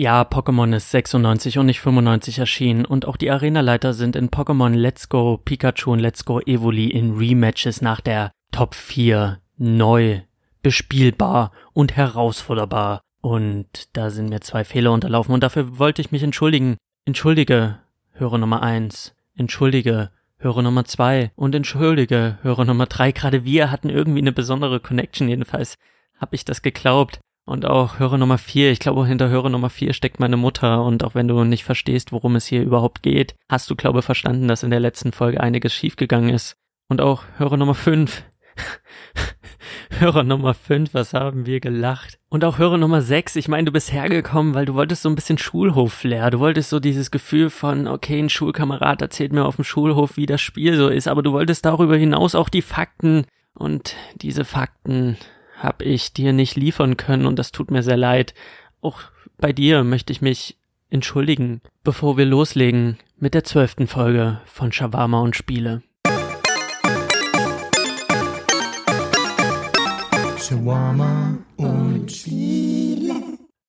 Ja, Pokémon ist 96 und nicht 95 erschienen und auch die Arenaleiter sind in Pokémon Let's Go Pikachu und Let's Go Evoli in Rematches nach der Top 4 neu, bespielbar und herausforderbar. Und da sind mir zwei Fehler unterlaufen und dafür wollte ich mich entschuldigen. Entschuldige, Hörer Nummer 1. Entschuldige, Hörer Nummer 2. Und entschuldige, Hörer Nummer 3. Gerade wir hatten irgendwie eine besondere Connection, jedenfalls habe ich das geglaubt. Und auch Hörer Nummer vier, ich glaube, hinter Hörer Nummer vier steckt meine Mutter. Und auch wenn du nicht verstehst, worum es hier überhaupt geht, hast du, glaube verstanden, dass in der letzten Folge einiges schiefgegangen ist. Und auch Hörer Nummer fünf. Hörer Nummer fünf, was haben wir gelacht? Und auch Hörer Nummer sechs, ich meine, du bist hergekommen, weil du wolltest so ein bisschen Schulhof-Flair. Du wolltest so dieses Gefühl von, okay, ein Schulkamerad erzählt mir auf dem Schulhof, wie das Spiel so ist, aber du wolltest darüber hinaus auch die Fakten. Und diese Fakten habe ich dir nicht liefern können und das tut mir sehr leid. Auch bei dir möchte ich mich entschuldigen, bevor wir loslegen mit der zwölften Folge von Shawarma und Spiele. Shawarma und Spiele.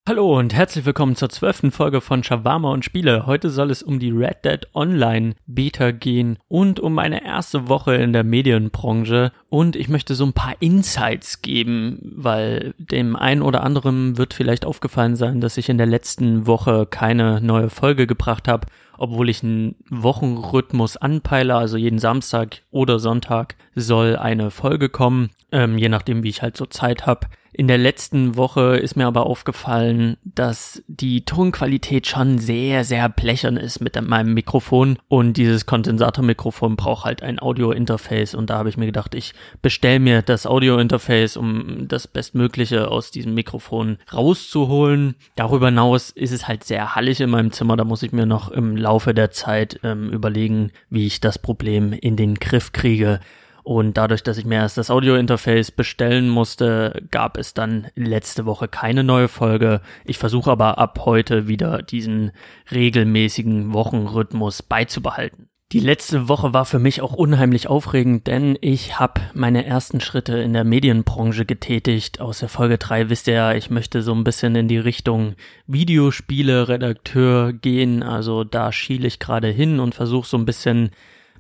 Hallo und herzlich willkommen zur zwölften Folge von Shawarma und Spiele. Heute soll es um die Red Dead Online Beta gehen und um meine erste Woche in der Medienbranche und ich möchte so ein paar Insights geben, weil dem einen oder anderen wird vielleicht aufgefallen sein, dass ich in der letzten Woche keine neue Folge gebracht habe, obwohl ich einen Wochenrhythmus anpeile, also jeden Samstag oder Sonntag soll eine Folge kommen, ähm, je nachdem wie ich halt so Zeit habe. In der letzten Woche ist mir aber aufgefallen, dass die Tonqualität schon sehr, sehr blechern ist mit meinem Mikrofon und dieses Kondensatormikrofon braucht halt ein Audio-Interface und da habe ich mir gedacht, ich bestelle mir das Audio-Interface, um das Bestmögliche aus diesem Mikrofon rauszuholen. Darüber hinaus ist es halt sehr hallig in meinem Zimmer, da muss ich mir noch im Laufe der Zeit ähm, überlegen, wie ich das Problem in den Griff kriege. Und dadurch, dass ich mir erst das Audio-Interface bestellen musste, gab es dann letzte Woche keine neue Folge. Ich versuche aber ab heute wieder diesen regelmäßigen Wochenrhythmus beizubehalten. Die letzte Woche war für mich auch unheimlich aufregend, denn ich habe meine ersten Schritte in der Medienbranche getätigt. Aus der Folge 3 wisst ihr ja, ich möchte so ein bisschen in die Richtung Videospiele-Redakteur gehen. Also da schiele ich gerade hin und versuche so ein bisschen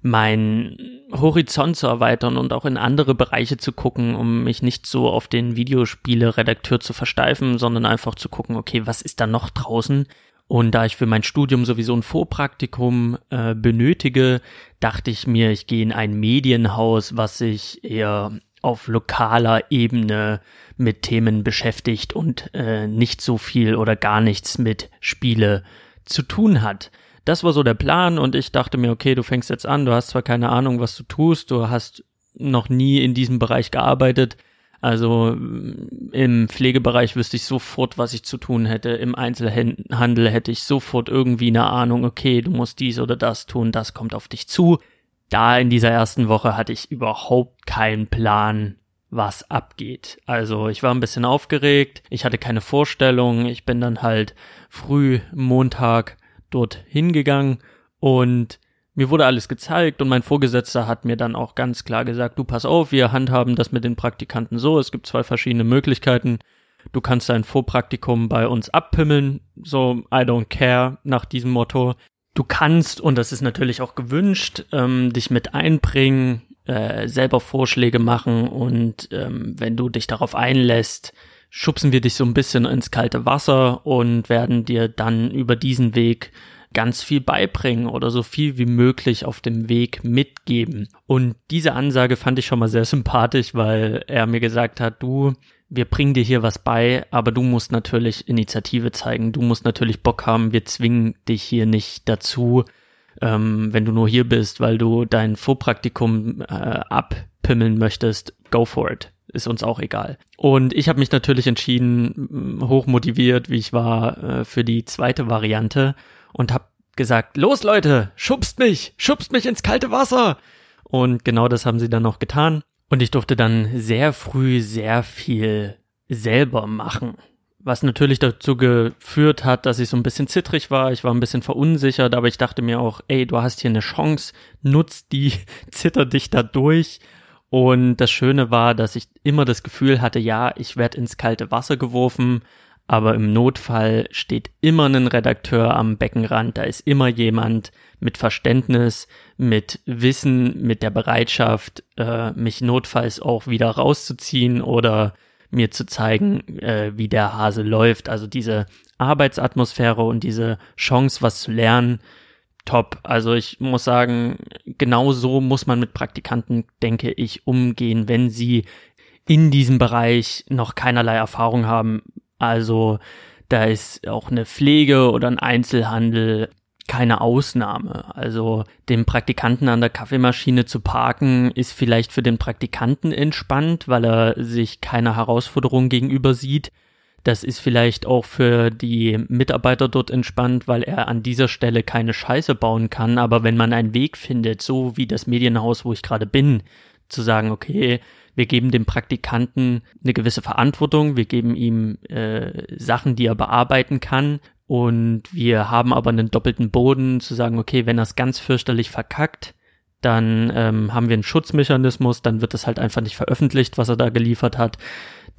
mein Horizont zu erweitern und auch in andere Bereiche zu gucken, um mich nicht so auf den Videospiele-Redakteur zu versteifen, sondern einfach zu gucken, okay, was ist da noch draußen? Und da ich für mein Studium sowieso ein Vorpraktikum äh, benötige, dachte ich mir, ich gehe in ein Medienhaus, was sich eher auf lokaler Ebene mit Themen beschäftigt und äh, nicht so viel oder gar nichts mit Spiele zu tun hat das war so der Plan und ich dachte mir, okay, du fängst jetzt an, du hast zwar keine Ahnung, was du tust, du hast noch nie in diesem Bereich gearbeitet, also mm, im Pflegebereich wüsste ich sofort, was ich zu tun hätte. Im Einzelhandel hätte ich sofort irgendwie eine Ahnung, okay, du musst dies oder das tun, das kommt auf dich zu. Da in dieser ersten Woche hatte ich überhaupt keinen Plan, was abgeht. Also ich war ein bisschen aufgeregt, ich hatte keine Vorstellung, ich bin dann halt früh Montag dort hingegangen und mir wurde alles gezeigt und mein Vorgesetzter hat mir dann auch ganz klar gesagt, du pass auf, wir handhaben das mit den Praktikanten so, es gibt zwei verschiedene Möglichkeiten. Du kannst dein Vorpraktikum bei uns abpimmeln, so I don't care nach diesem Motto. Du kannst, und das ist natürlich auch gewünscht, ähm, dich mit einbringen, äh, selber Vorschläge machen und ähm, wenn du dich darauf einlässt, schubsen wir dich so ein bisschen ins kalte Wasser und werden dir dann über diesen Weg ganz viel beibringen oder so viel wie möglich auf dem Weg mitgeben. Und diese Ansage fand ich schon mal sehr sympathisch, weil er mir gesagt hat, du, wir bringen dir hier was bei, aber du musst natürlich Initiative zeigen, du musst natürlich Bock haben, wir zwingen dich hier nicht dazu, ähm, wenn du nur hier bist, weil du dein Vorpraktikum äh, abpimmeln möchtest, go for it ist uns auch egal. Und ich habe mich natürlich entschieden, hochmotiviert, wie ich war, äh, für die zweite Variante und habe gesagt, los Leute, schubst mich, schubst mich ins kalte Wasser. Und genau das haben sie dann noch getan. Und ich durfte dann sehr früh sehr viel selber machen. Was natürlich dazu geführt hat, dass ich so ein bisschen zittrig war, ich war ein bisschen verunsichert, aber ich dachte mir auch, ey, du hast hier eine Chance, nutz die, zitter dich da durch und das Schöne war, dass ich immer das Gefühl hatte, ja, ich werde ins kalte Wasser geworfen, aber im Notfall steht immer ein Redakteur am Beckenrand, da ist immer jemand mit Verständnis, mit Wissen, mit der Bereitschaft, äh, mich notfalls auch wieder rauszuziehen oder mir zu zeigen, äh, wie der Hase läuft. Also diese Arbeitsatmosphäre und diese Chance, was zu lernen, top. Also ich muss sagen, genau so muss man mit Praktikanten, denke ich, umgehen, wenn sie in diesem Bereich noch keinerlei Erfahrung haben. Also da ist auch eine Pflege oder ein Einzelhandel keine Ausnahme. Also den Praktikanten an der Kaffeemaschine zu parken, ist vielleicht für den Praktikanten entspannt, weil er sich keiner Herausforderung gegenüber sieht. Das ist vielleicht auch für die Mitarbeiter dort entspannt, weil er an dieser Stelle keine Scheiße bauen kann. Aber wenn man einen Weg findet, so wie das Medienhaus, wo ich gerade bin, zu sagen, okay, wir geben dem Praktikanten eine gewisse Verantwortung, wir geben ihm äh, Sachen, die er bearbeiten kann und wir haben aber einen doppelten Boden zu sagen, okay, wenn er es ganz fürchterlich verkackt, dann ähm, haben wir einen Schutzmechanismus, dann wird das halt einfach nicht veröffentlicht, was er da geliefert hat.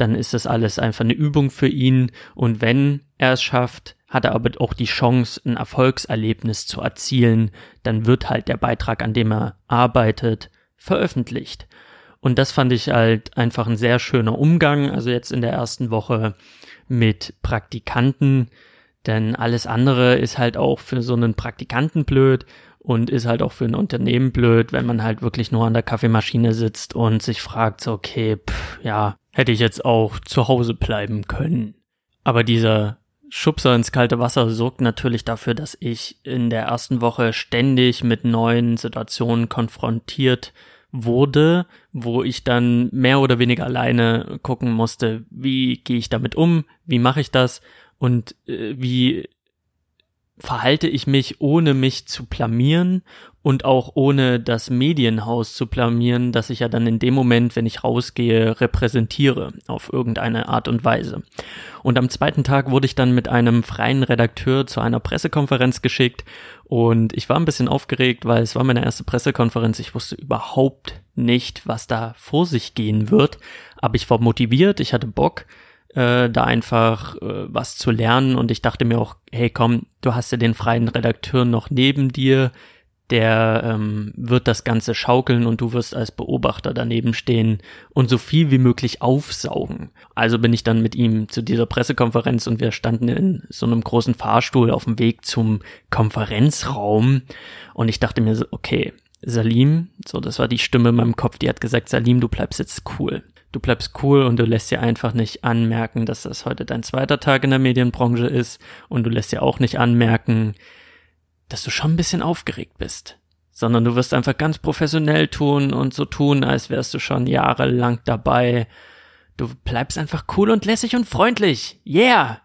Dann ist das alles einfach eine Übung für ihn. Und wenn er es schafft, hat er aber auch die Chance, ein Erfolgserlebnis zu erzielen. Dann wird halt der Beitrag, an dem er arbeitet, veröffentlicht. Und das fand ich halt einfach ein sehr schöner Umgang. Also jetzt in der ersten Woche mit Praktikanten. Denn alles andere ist halt auch für so einen Praktikanten blöd und ist halt auch für ein Unternehmen blöd, wenn man halt wirklich nur an der Kaffeemaschine sitzt und sich fragt, so, okay, pff, ja, hätte ich jetzt auch zu Hause bleiben können. Aber dieser Schubser ins kalte Wasser sorgt natürlich dafür, dass ich in der ersten Woche ständig mit neuen Situationen konfrontiert wurde, wo ich dann mehr oder weniger alleine gucken musste, wie gehe ich damit um, wie mache ich das und äh, wie verhalte ich mich, ohne mich zu blamieren und auch ohne das Medienhaus zu blamieren, das ich ja dann in dem Moment, wenn ich rausgehe, repräsentiere auf irgendeine Art und Weise. Und am zweiten Tag wurde ich dann mit einem freien Redakteur zu einer Pressekonferenz geschickt und ich war ein bisschen aufgeregt, weil es war meine erste Pressekonferenz. Ich wusste überhaupt nicht, was da vor sich gehen wird, aber ich war motiviert, ich hatte Bock äh, da einfach äh, was zu lernen und ich dachte mir auch, hey komm, du hast ja den freien Redakteur noch neben dir, der ähm, wird das Ganze schaukeln und du wirst als Beobachter daneben stehen und so viel wie möglich aufsaugen. Also bin ich dann mit ihm zu dieser Pressekonferenz und wir standen in so einem großen Fahrstuhl auf dem Weg zum Konferenzraum. Und ich dachte mir so, okay, Salim, so das war die Stimme in meinem Kopf, die hat gesagt, Salim, du bleibst jetzt cool. Du bleibst cool und du lässt dir einfach nicht anmerken, dass das heute dein zweiter Tag in der Medienbranche ist. Und du lässt dir auch nicht anmerken, dass du schon ein bisschen aufgeregt bist, sondern du wirst einfach ganz professionell tun und so tun, als wärst du schon jahrelang dabei. Du bleibst einfach cool und lässig und freundlich. Yeah!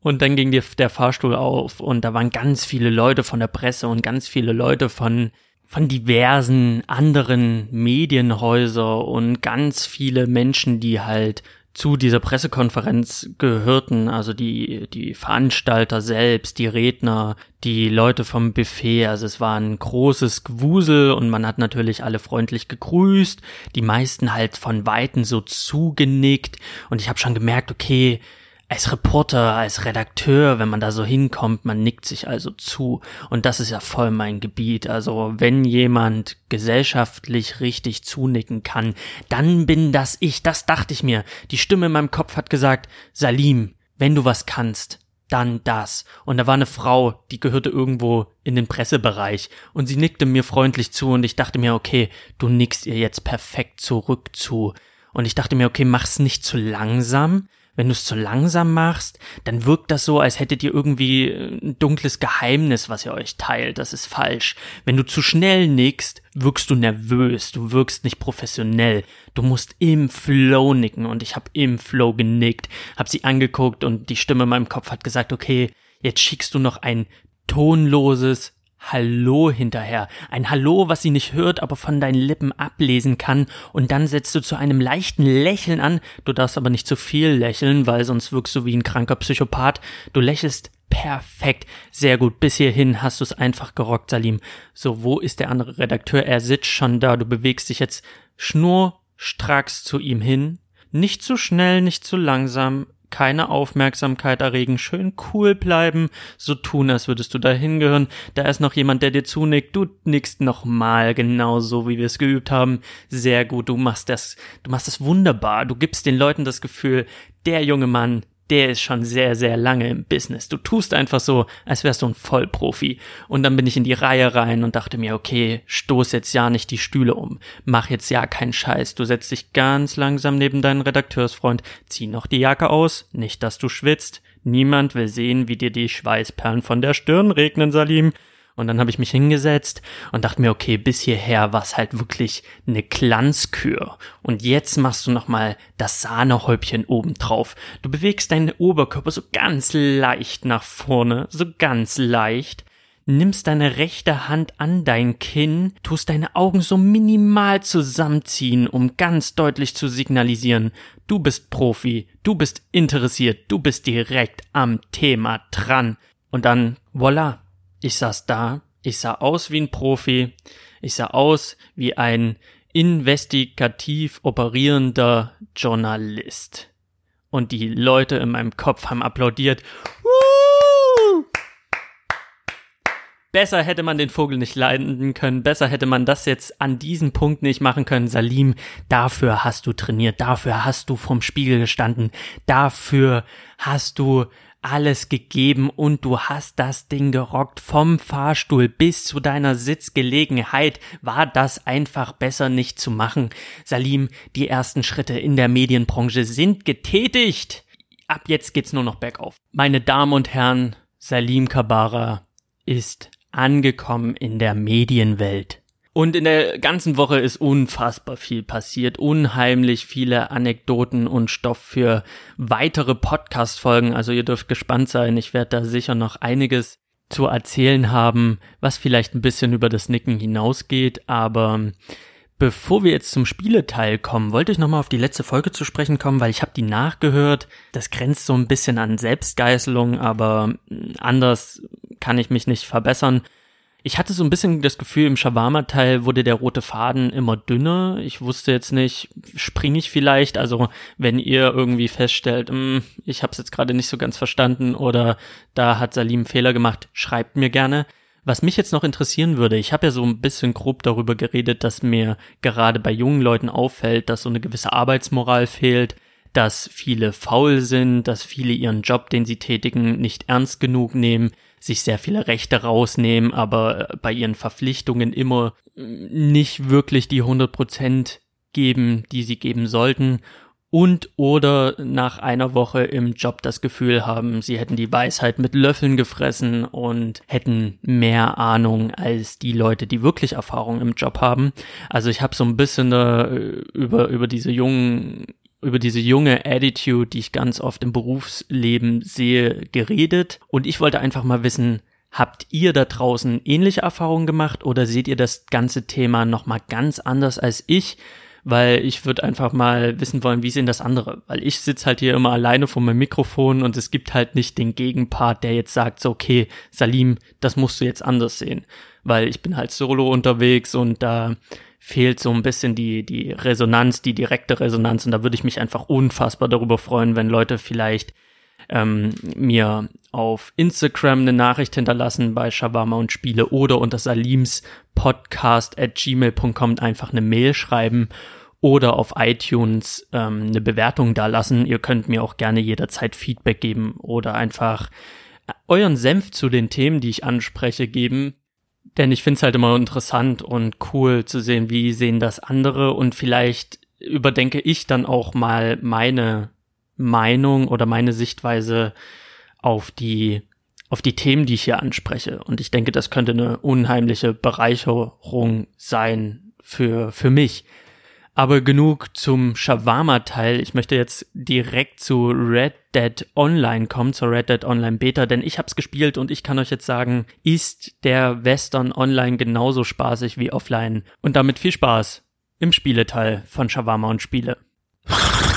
Und dann ging dir der Fahrstuhl auf und da waren ganz viele Leute von der Presse und ganz viele Leute von von diversen anderen Medienhäuser und ganz viele Menschen, die halt zu dieser Pressekonferenz gehörten, also die, die Veranstalter selbst, die Redner, die Leute vom Buffet, also es war ein großes Gewusel und man hat natürlich alle freundlich gegrüßt, die meisten halt von Weitem so zugenickt. Und ich habe schon gemerkt, okay, als Reporter, als Redakteur, wenn man da so hinkommt, man nickt sich also zu. Und das ist ja voll mein Gebiet. Also wenn jemand gesellschaftlich richtig zunicken kann, dann bin das ich. Das dachte ich mir. Die Stimme in meinem Kopf hat gesagt, Salim, wenn du was kannst, dann das. Und da war eine Frau, die gehörte irgendwo in den Pressebereich und sie nickte mir freundlich zu und ich dachte mir, okay, du nickst ihr jetzt perfekt zurück zu. Und ich dachte mir, okay, mach's nicht zu langsam, wenn du es zu langsam machst, dann wirkt das so, als hättet ihr irgendwie äh, ein dunkles Geheimnis, was ihr euch teilt. Das ist falsch. Wenn du zu schnell nickst, wirkst du nervös, du wirkst nicht professionell. Du musst im Flow nicken und ich habe im Flow genickt, hab sie angeguckt und die Stimme in meinem Kopf hat gesagt, okay, jetzt schickst du noch ein tonloses Hallo hinterher. Ein Hallo, was sie nicht hört, aber von deinen Lippen ablesen kann. Und dann setzt du zu einem leichten Lächeln an. Du darfst aber nicht zu viel lächeln, weil sonst wirkst du wie ein kranker Psychopath. Du lächelst perfekt. Sehr gut. Bis hierhin hast du es einfach gerockt, Salim. So, wo ist der andere Redakteur? Er sitzt schon da. Du bewegst dich jetzt schnurstracks zu ihm hin. Nicht zu schnell, nicht zu langsam keine Aufmerksamkeit erregen, schön cool bleiben, so tun, als würdest du da hingehören. Da ist noch jemand, der dir zunickt, du nickst nochmal, genauso wie wir es geübt haben. Sehr gut, du machst das, du machst das wunderbar. Du gibst den Leuten das Gefühl, der junge Mann, der ist schon sehr, sehr lange im Business. Du tust einfach so, als wärst du ein Vollprofi. Und dann bin ich in die Reihe rein und dachte mir, okay, stoß jetzt ja nicht die Stühle um. Mach jetzt ja keinen Scheiß. Du setzt dich ganz langsam neben deinen Redakteursfreund, zieh noch die Jacke aus, nicht, dass du schwitzt. Niemand will sehen, wie dir die Schweißperlen von der Stirn regnen, Salim. Und dann habe ich mich hingesetzt und dachte mir, okay, bis hierher war es halt wirklich eine Glanzkür. Und jetzt machst du nochmal das Sahnehäubchen oben drauf. Du bewegst deinen Oberkörper so ganz leicht nach vorne, so ganz leicht. Nimmst deine rechte Hand an dein Kinn, tust deine Augen so minimal zusammenziehen, um ganz deutlich zu signalisieren, du bist Profi, du bist interessiert, du bist direkt am Thema dran. Und dann, voila, ich saß da, ich sah aus wie ein Profi, ich sah aus wie ein investigativ operierender Journalist. Und die Leute in meinem Kopf haben applaudiert. Besser hätte man den Vogel nicht leiden können, besser hätte man das jetzt an diesem Punkt nicht machen können. Salim, dafür hast du trainiert, dafür hast du vom Spiegel gestanden, dafür hast du alles gegeben und du hast das Ding gerockt vom Fahrstuhl bis zu deiner Sitzgelegenheit. War das einfach besser nicht zu machen? Salim, die ersten Schritte in der Medienbranche sind getätigt. Ab jetzt geht's nur noch bergauf. Meine Damen und Herren, Salim Kabara ist angekommen in der Medienwelt. Und in der ganzen Woche ist unfassbar viel passiert, unheimlich viele Anekdoten und Stoff für weitere Podcast-Folgen. Also ihr dürft gespannt sein. Ich werde da sicher noch einiges zu erzählen haben, was vielleicht ein bisschen über das Nicken hinausgeht. Aber bevor wir jetzt zum Spieleteil kommen, wollte ich nochmal auf die letzte Folge zu sprechen kommen, weil ich habe die nachgehört. Das grenzt so ein bisschen an Selbstgeißelung, aber anders kann ich mich nicht verbessern. Ich hatte so ein bisschen das Gefühl, im Shawarma-Teil wurde der rote Faden immer dünner. Ich wusste jetzt nicht, springe ich vielleicht? Also wenn ihr irgendwie feststellt, mh, hm, ich habe es jetzt gerade nicht so ganz verstanden oder da hat Salim Fehler gemacht, schreibt mir gerne. Was mich jetzt noch interessieren würde, ich habe ja so ein bisschen grob darüber geredet, dass mir gerade bei jungen Leuten auffällt, dass so eine gewisse Arbeitsmoral fehlt, dass viele faul sind, dass viele ihren Job, den sie tätigen, nicht ernst genug nehmen, sich sehr viele Rechte rausnehmen, aber äh, bei ihren Verpflichtungen immer äh, nicht wirklich die 100 Prozent geben, die sie geben sollten und oder nach einer Woche im Job das Gefühl haben, sie hätten die Weisheit mit Löffeln gefressen und hätten mehr Ahnung als die Leute, die wirklich Erfahrung im Job haben. Also ich habe so ein bisschen äh, über über diese jungen über diese junge Attitude, die ich ganz oft im Berufsleben sehe, geredet. Und ich wollte einfach mal wissen, habt ihr da draußen ähnliche Erfahrungen gemacht oder seht ihr das ganze Thema nochmal ganz anders als ich? Weil ich würde einfach mal wissen wollen, wie sehen das andere? Weil ich sitze halt hier immer alleine vor meinem Mikrofon und es gibt halt nicht den Gegenpart, der jetzt sagt, so, okay, Salim, das musst du jetzt anders sehen. Weil ich bin halt solo unterwegs und da fehlt so ein bisschen die, die Resonanz, die direkte Resonanz. Und da würde ich mich einfach unfassbar darüber freuen, wenn Leute vielleicht ähm, mir auf Instagram eine Nachricht hinterlassen bei Shawarma und Spiele oder unter Salims Podcast at gmail.com einfach eine Mail schreiben oder auf iTunes ähm, eine Bewertung da lassen. Ihr könnt mir auch gerne jederzeit Feedback geben oder einfach euren Senf zu den Themen, die ich anspreche, geben. Denn ich finde es halt immer interessant und cool zu sehen, wie sehen das andere und vielleicht überdenke ich dann auch mal meine Meinung oder meine Sichtweise auf die auf die Themen, die ich hier anspreche. Und ich denke, das könnte eine unheimliche Bereicherung sein für, für mich. Aber genug zum Shawarma-Teil. Ich möchte jetzt direkt zu Red Dead Online kommen, zur Red Dead Online Beta, denn ich hab's gespielt und ich kann euch jetzt sagen, ist der Western Online genauso spaßig wie offline. Und damit viel Spaß im Spieleteil von Shawarma und Spiele.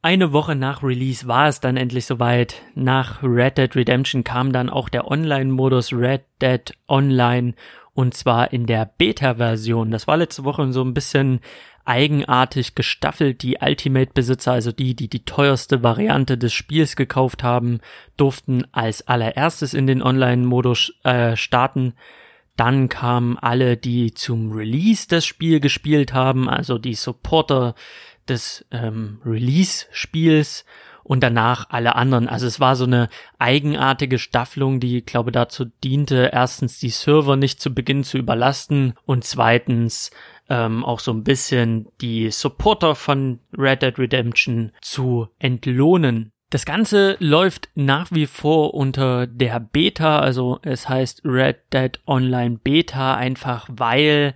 Eine Woche nach Release war es dann endlich soweit. Nach Red Dead Redemption kam dann auch der Online-Modus Red Dead Online und zwar in der Beta-Version. Das war letzte Woche so ein bisschen eigenartig gestaffelt. Die Ultimate-Besitzer, also die, die die teuerste Variante des Spiels gekauft haben, durften als allererstes in den Online-Modus äh, starten. Dann kamen alle, die zum Release das Spiel gespielt haben, also die Supporter des ähm, Release-Spiels und danach alle anderen. Also es war so eine eigenartige Staffelung, die, glaube dazu diente, erstens die Server nicht zu Beginn zu überlasten und zweitens ähm, auch so ein bisschen die Supporter von Red Dead Redemption zu entlohnen. Das Ganze läuft nach wie vor unter der Beta, also es heißt Red Dead Online Beta, einfach weil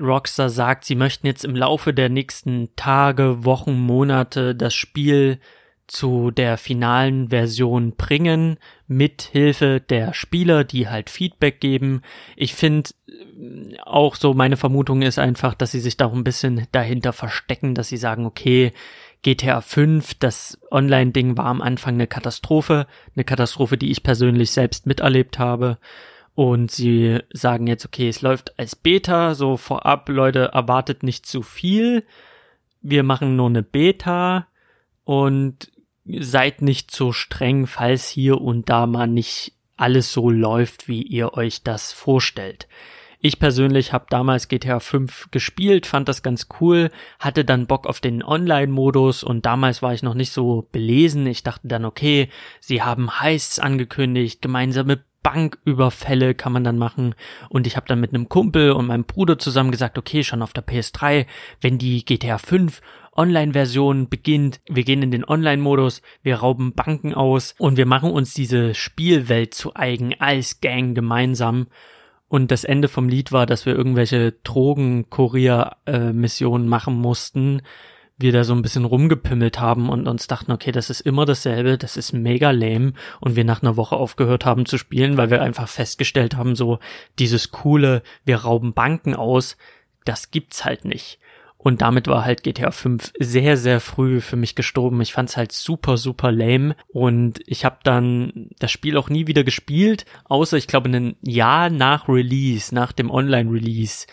Rockstar sagt, sie möchten jetzt im Laufe der nächsten Tage, Wochen, Monate das Spiel zu der finalen Version bringen, mit Hilfe der Spieler, die halt Feedback geben. Ich finde äh, auch so, meine Vermutung ist einfach, dass sie sich da auch ein bisschen dahinter verstecken, dass sie sagen, okay, GTA 5, das Online-Ding war am Anfang eine Katastrophe, eine Katastrophe, die ich persönlich selbst miterlebt habe. Und sie sagen jetzt, okay, es läuft als Beta, so vorab, Leute, erwartet nicht zu viel. Wir machen nur eine Beta und seid nicht so streng, falls hier und da mal nicht alles so läuft, wie ihr euch das vorstellt. Ich persönlich habe damals GTA 5 gespielt, fand das ganz cool, hatte dann Bock auf den Online-Modus und damals war ich noch nicht so belesen. Ich dachte dann, okay, sie haben Heists angekündigt, gemeinsame Banküberfälle kann man dann machen. Und ich habe dann mit einem Kumpel und meinem Bruder zusammen gesagt, okay, schon auf der PS3, wenn die GTA 5 Online-Version beginnt, wir gehen in den Online-Modus, wir rauben Banken aus und wir machen uns diese Spielwelt zu eigen als Gang gemeinsam. Und das Ende vom Lied war, dass wir irgendwelche Drogenkurier-Missionen machen mussten, wir da so ein bisschen rumgepimmelt haben und uns dachten, okay, das ist immer dasselbe, das ist mega lame und wir nach einer Woche aufgehört haben zu spielen, weil wir einfach festgestellt haben, so dieses coole, wir rauben Banken aus, das gibt's halt nicht. Und damit war halt GTA 5 sehr, sehr früh für mich gestorben. Ich fand's halt super, super lame. Und ich habe dann das Spiel auch nie wieder gespielt, außer ich glaube ein Jahr nach Release, nach dem Online-Release,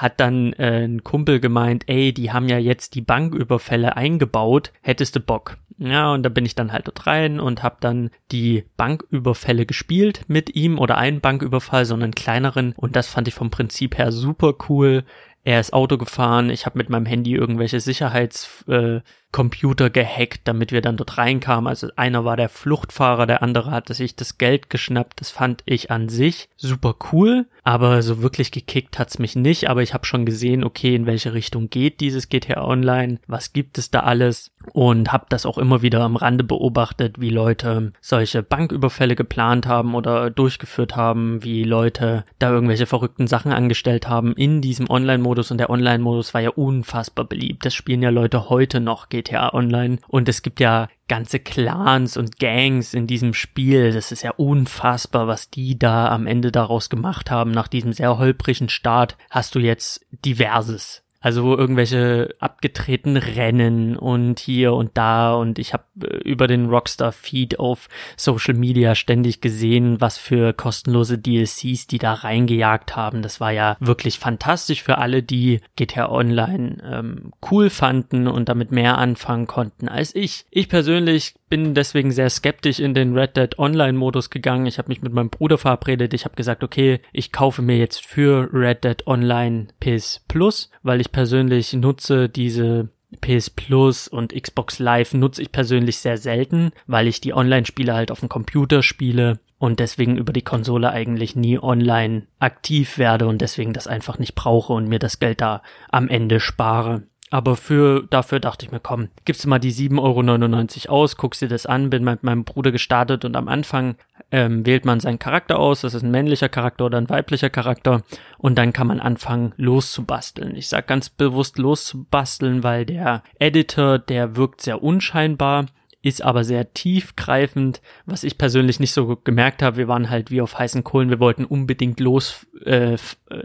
hat dann äh, ein Kumpel gemeint, ey, die haben ja jetzt die Banküberfälle eingebaut, hättest du Bock? Ja, und da bin ich dann halt dort rein und habe dann die Banküberfälle gespielt mit ihm oder einen Banküberfall, sondern kleineren und das fand ich vom Prinzip her super cool. Er ist Auto gefahren, ich habe mit meinem Handy irgendwelche Sicherheitscomputer äh, gehackt, damit wir dann dort reinkamen. Also einer war der Fluchtfahrer, der andere hatte sich das Geld geschnappt. Das fand ich an sich super cool, aber so wirklich gekickt hat's mich nicht. Aber ich habe schon gesehen, okay, in welche Richtung geht dieses GTA Online, was gibt es da alles und habe das auch immer wieder am Rande beobachtet, wie Leute solche Banküberfälle geplant haben oder durchgeführt haben, wie Leute da irgendwelche verrückten Sachen angestellt haben in diesem Online Online-Modus und der Online-Modus war ja unfassbar beliebt. Das spielen ja Leute heute noch GTA Online und es gibt ja ganze Clans und Gangs in diesem Spiel. Das ist ja unfassbar, was die da am Ende daraus gemacht haben. Nach diesem sehr holprigen Start hast du jetzt diverses. Also irgendwelche abgetretenen Rennen und hier und da und ich habe äh, über den Rockstar Feed auf Social Media ständig gesehen, was für kostenlose DLCs die da reingejagt haben. Das war ja wirklich fantastisch für alle, die GTA Online ähm, cool fanden und damit mehr anfangen konnten als ich. Ich persönlich bin deswegen sehr skeptisch in den Red Dead Online Modus gegangen. Ich habe mich mit meinem Bruder verabredet. Ich habe gesagt, okay, ich kaufe mir jetzt für Red Dead Online PS Plus, weil ich persönlich nutze diese PS Plus und Xbox Live nutze ich persönlich sehr selten, weil ich die Online-Spiele halt auf dem Computer spiele und deswegen über die Konsole eigentlich nie online aktiv werde und deswegen das einfach nicht brauche und mir das Geld da am Ende spare. Aber für, dafür dachte ich mir, komm, gibst du mal die 7,99 Euro aus, guckst dir das an, bin mit meinem Bruder gestartet und am Anfang ähm, wählt man seinen Charakter aus, das ist ein männlicher Charakter oder ein weiblicher Charakter und dann kann man anfangen loszubasteln. Ich sag ganz bewusst loszubasteln, weil der Editor, der wirkt sehr unscheinbar ist aber sehr tiefgreifend, was ich persönlich nicht so gemerkt habe. Wir waren halt wie auf heißen Kohlen, wir wollten unbedingt los äh,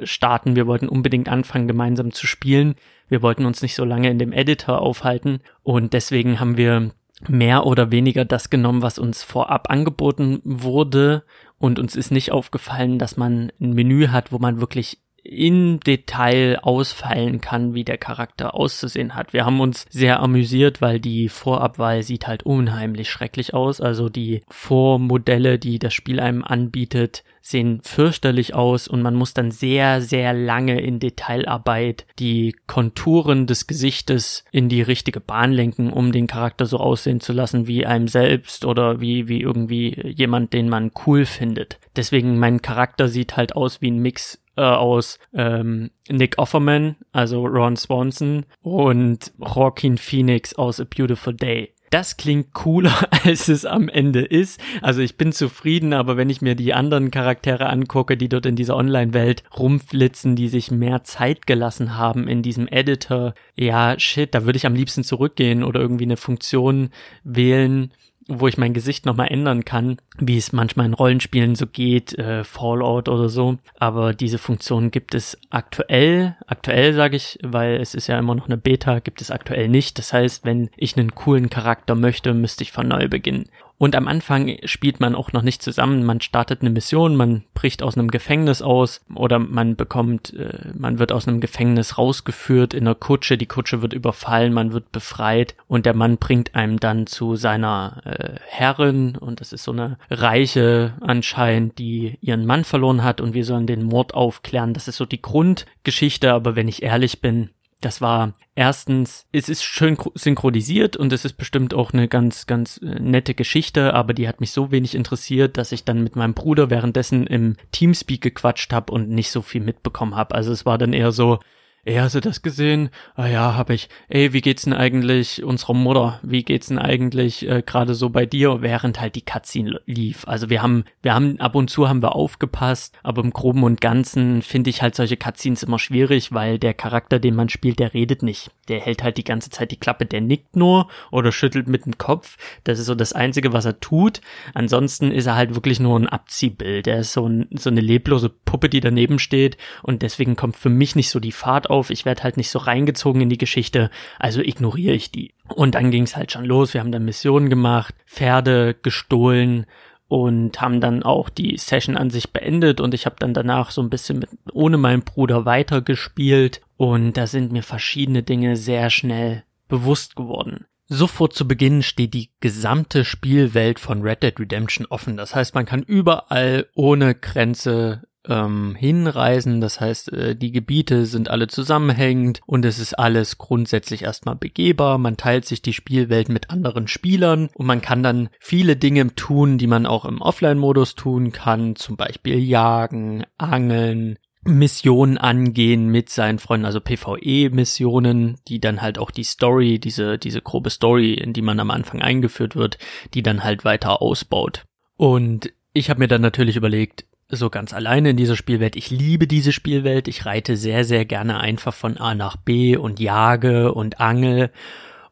starten, wir wollten unbedingt anfangen, gemeinsam zu spielen. Wir wollten uns nicht so lange in dem Editor aufhalten und deswegen haben wir mehr oder weniger das genommen, was uns vorab angeboten wurde und uns ist nicht aufgefallen, dass man ein Menü hat, wo man wirklich im Detail ausfallen kann, wie der Charakter auszusehen hat. Wir haben uns sehr amüsiert, weil die Vorabwahl sieht halt unheimlich schrecklich aus. Also die Vormodelle, die das Spiel einem anbietet, sehen fürchterlich aus und man muss dann sehr, sehr lange in Detailarbeit die Konturen des Gesichtes in die richtige Bahn lenken, um den Charakter so aussehen zu lassen wie einem selbst oder wie, wie irgendwie jemand, den man cool findet. Deswegen mein Charakter sieht halt aus wie ein Mix äh, aus ähm, Nick Offerman, also Ron Swanson und Joaquin Phoenix aus A Beautiful Day das klingt cooler, als es am Ende ist. Also ich bin zufrieden, aber wenn ich mir die anderen Charaktere angucke, die dort in dieser Online-Welt rumflitzen, die sich mehr Zeit gelassen haben in diesem Editor, ja, shit, da würde ich am liebsten zurückgehen oder irgendwie eine Funktion wählen, wo ich mein Gesicht nochmal ändern kann, wie es manchmal in Rollenspielen so geht, äh, Fallout oder so. Aber diese Funktion gibt es aktuell, aktuell sage ich, weil es ist ja immer noch eine Beta, gibt es aktuell nicht. Das heißt, wenn ich einen coolen Charakter möchte, müsste ich von neu beginnen. Und am Anfang spielt man auch noch nicht zusammen. Man startet eine Mission, man bricht aus einem Gefängnis aus oder man bekommt, äh, man wird aus einem Gefängnis rausgeführt in einer Kutsche. Die Kutsche wird überfallen, man wird befreit und der Mann bringt einem dann zu seiner äh, Herrin und das ist so eine Reiche anscheinend, die ihren Mann verloren hat und wir sollen den Mord aufklären. Das ist so die Grundgeschichte, aber wenn ich ehrlich bin, das war erstens, es ist schön synchronisiert und es ist bestimmt auch eine ganz, ganz äh, nette Geschichte, aber die hat mich so wenig interessiert, dass ich dann mit meinem Bruder währenddessen im Teamspeak gequatscht habe und nicht so viel mitbekommen habe. Also es war dann eher so, ey, hast du das gesehen? Ah ja, hab ich. Ey, wie geht's denn eigentlich unserer Mutter? Wie geht's denn eigentlich äh, gerade so bei dir, während halt die Cutscene lief? Also wir haben, wir haben ab und zu haben wir aufgepasst, aber im Groben und Ganzen finde ich halt solche Cutscenes immer schwierig, weil der Charakter, den man spielt, der redet nicht. Der hält halt die ganze Zeit die Klappe, der nickt nur oder schüttelt mit dem Kopf. Das ist so das Einzige, was er tut. Ansonsten ist er halt wirklich nur ein Abziehbild. Er ist so, ein, so eine leblose Puppe, die daneben steht und deswegen kommt für mich nicht so die Fahrt auf. Ich werde halt nicht so reingezogen in die Geschichte, also ignoriere ich die. Und dann ging es halt schon los. Wir haben dann Missionen gemacht, Pferde gestohlen und haben dann auch die Session an sich beendet und ich habe dann danach so ein bisschen mit ohne meinen Bruder weitergespielt und da sind mir verschiedene Dinge sehr schnell bewusst geworden. Sofort zu Beginn steht die gesamte Spielwelt von Red Dead Redemption offen. Das heißt, man kann überall ohne Grenze ähm, hinreisen. Das heißt, äh, die Gebiete sind alle zusammenhängend und es ist alles grundsätzlich erstmal begehbar. Man teilt sich die Spielwelt mit anderen Spielern und man kann dann viele Dinge tun, die man auch im Offline-Modus tun kann. Zum Beispiel jagen, angeln, Missionen angehen mit seinen Freunden, also PvE-Missionen, die dann halt auch die Story, diese, diese grobe Story, in die man am Anfang eingeführt wird, die dann halt weiter ausbaut. Und ich habe mir dann natürlich überlegt, so ganz alleine in dieser Spielwelt. Ich liebe diese Spielwelt. Ich reite sehr, sehr gerne einfach von A nach B und jage und angel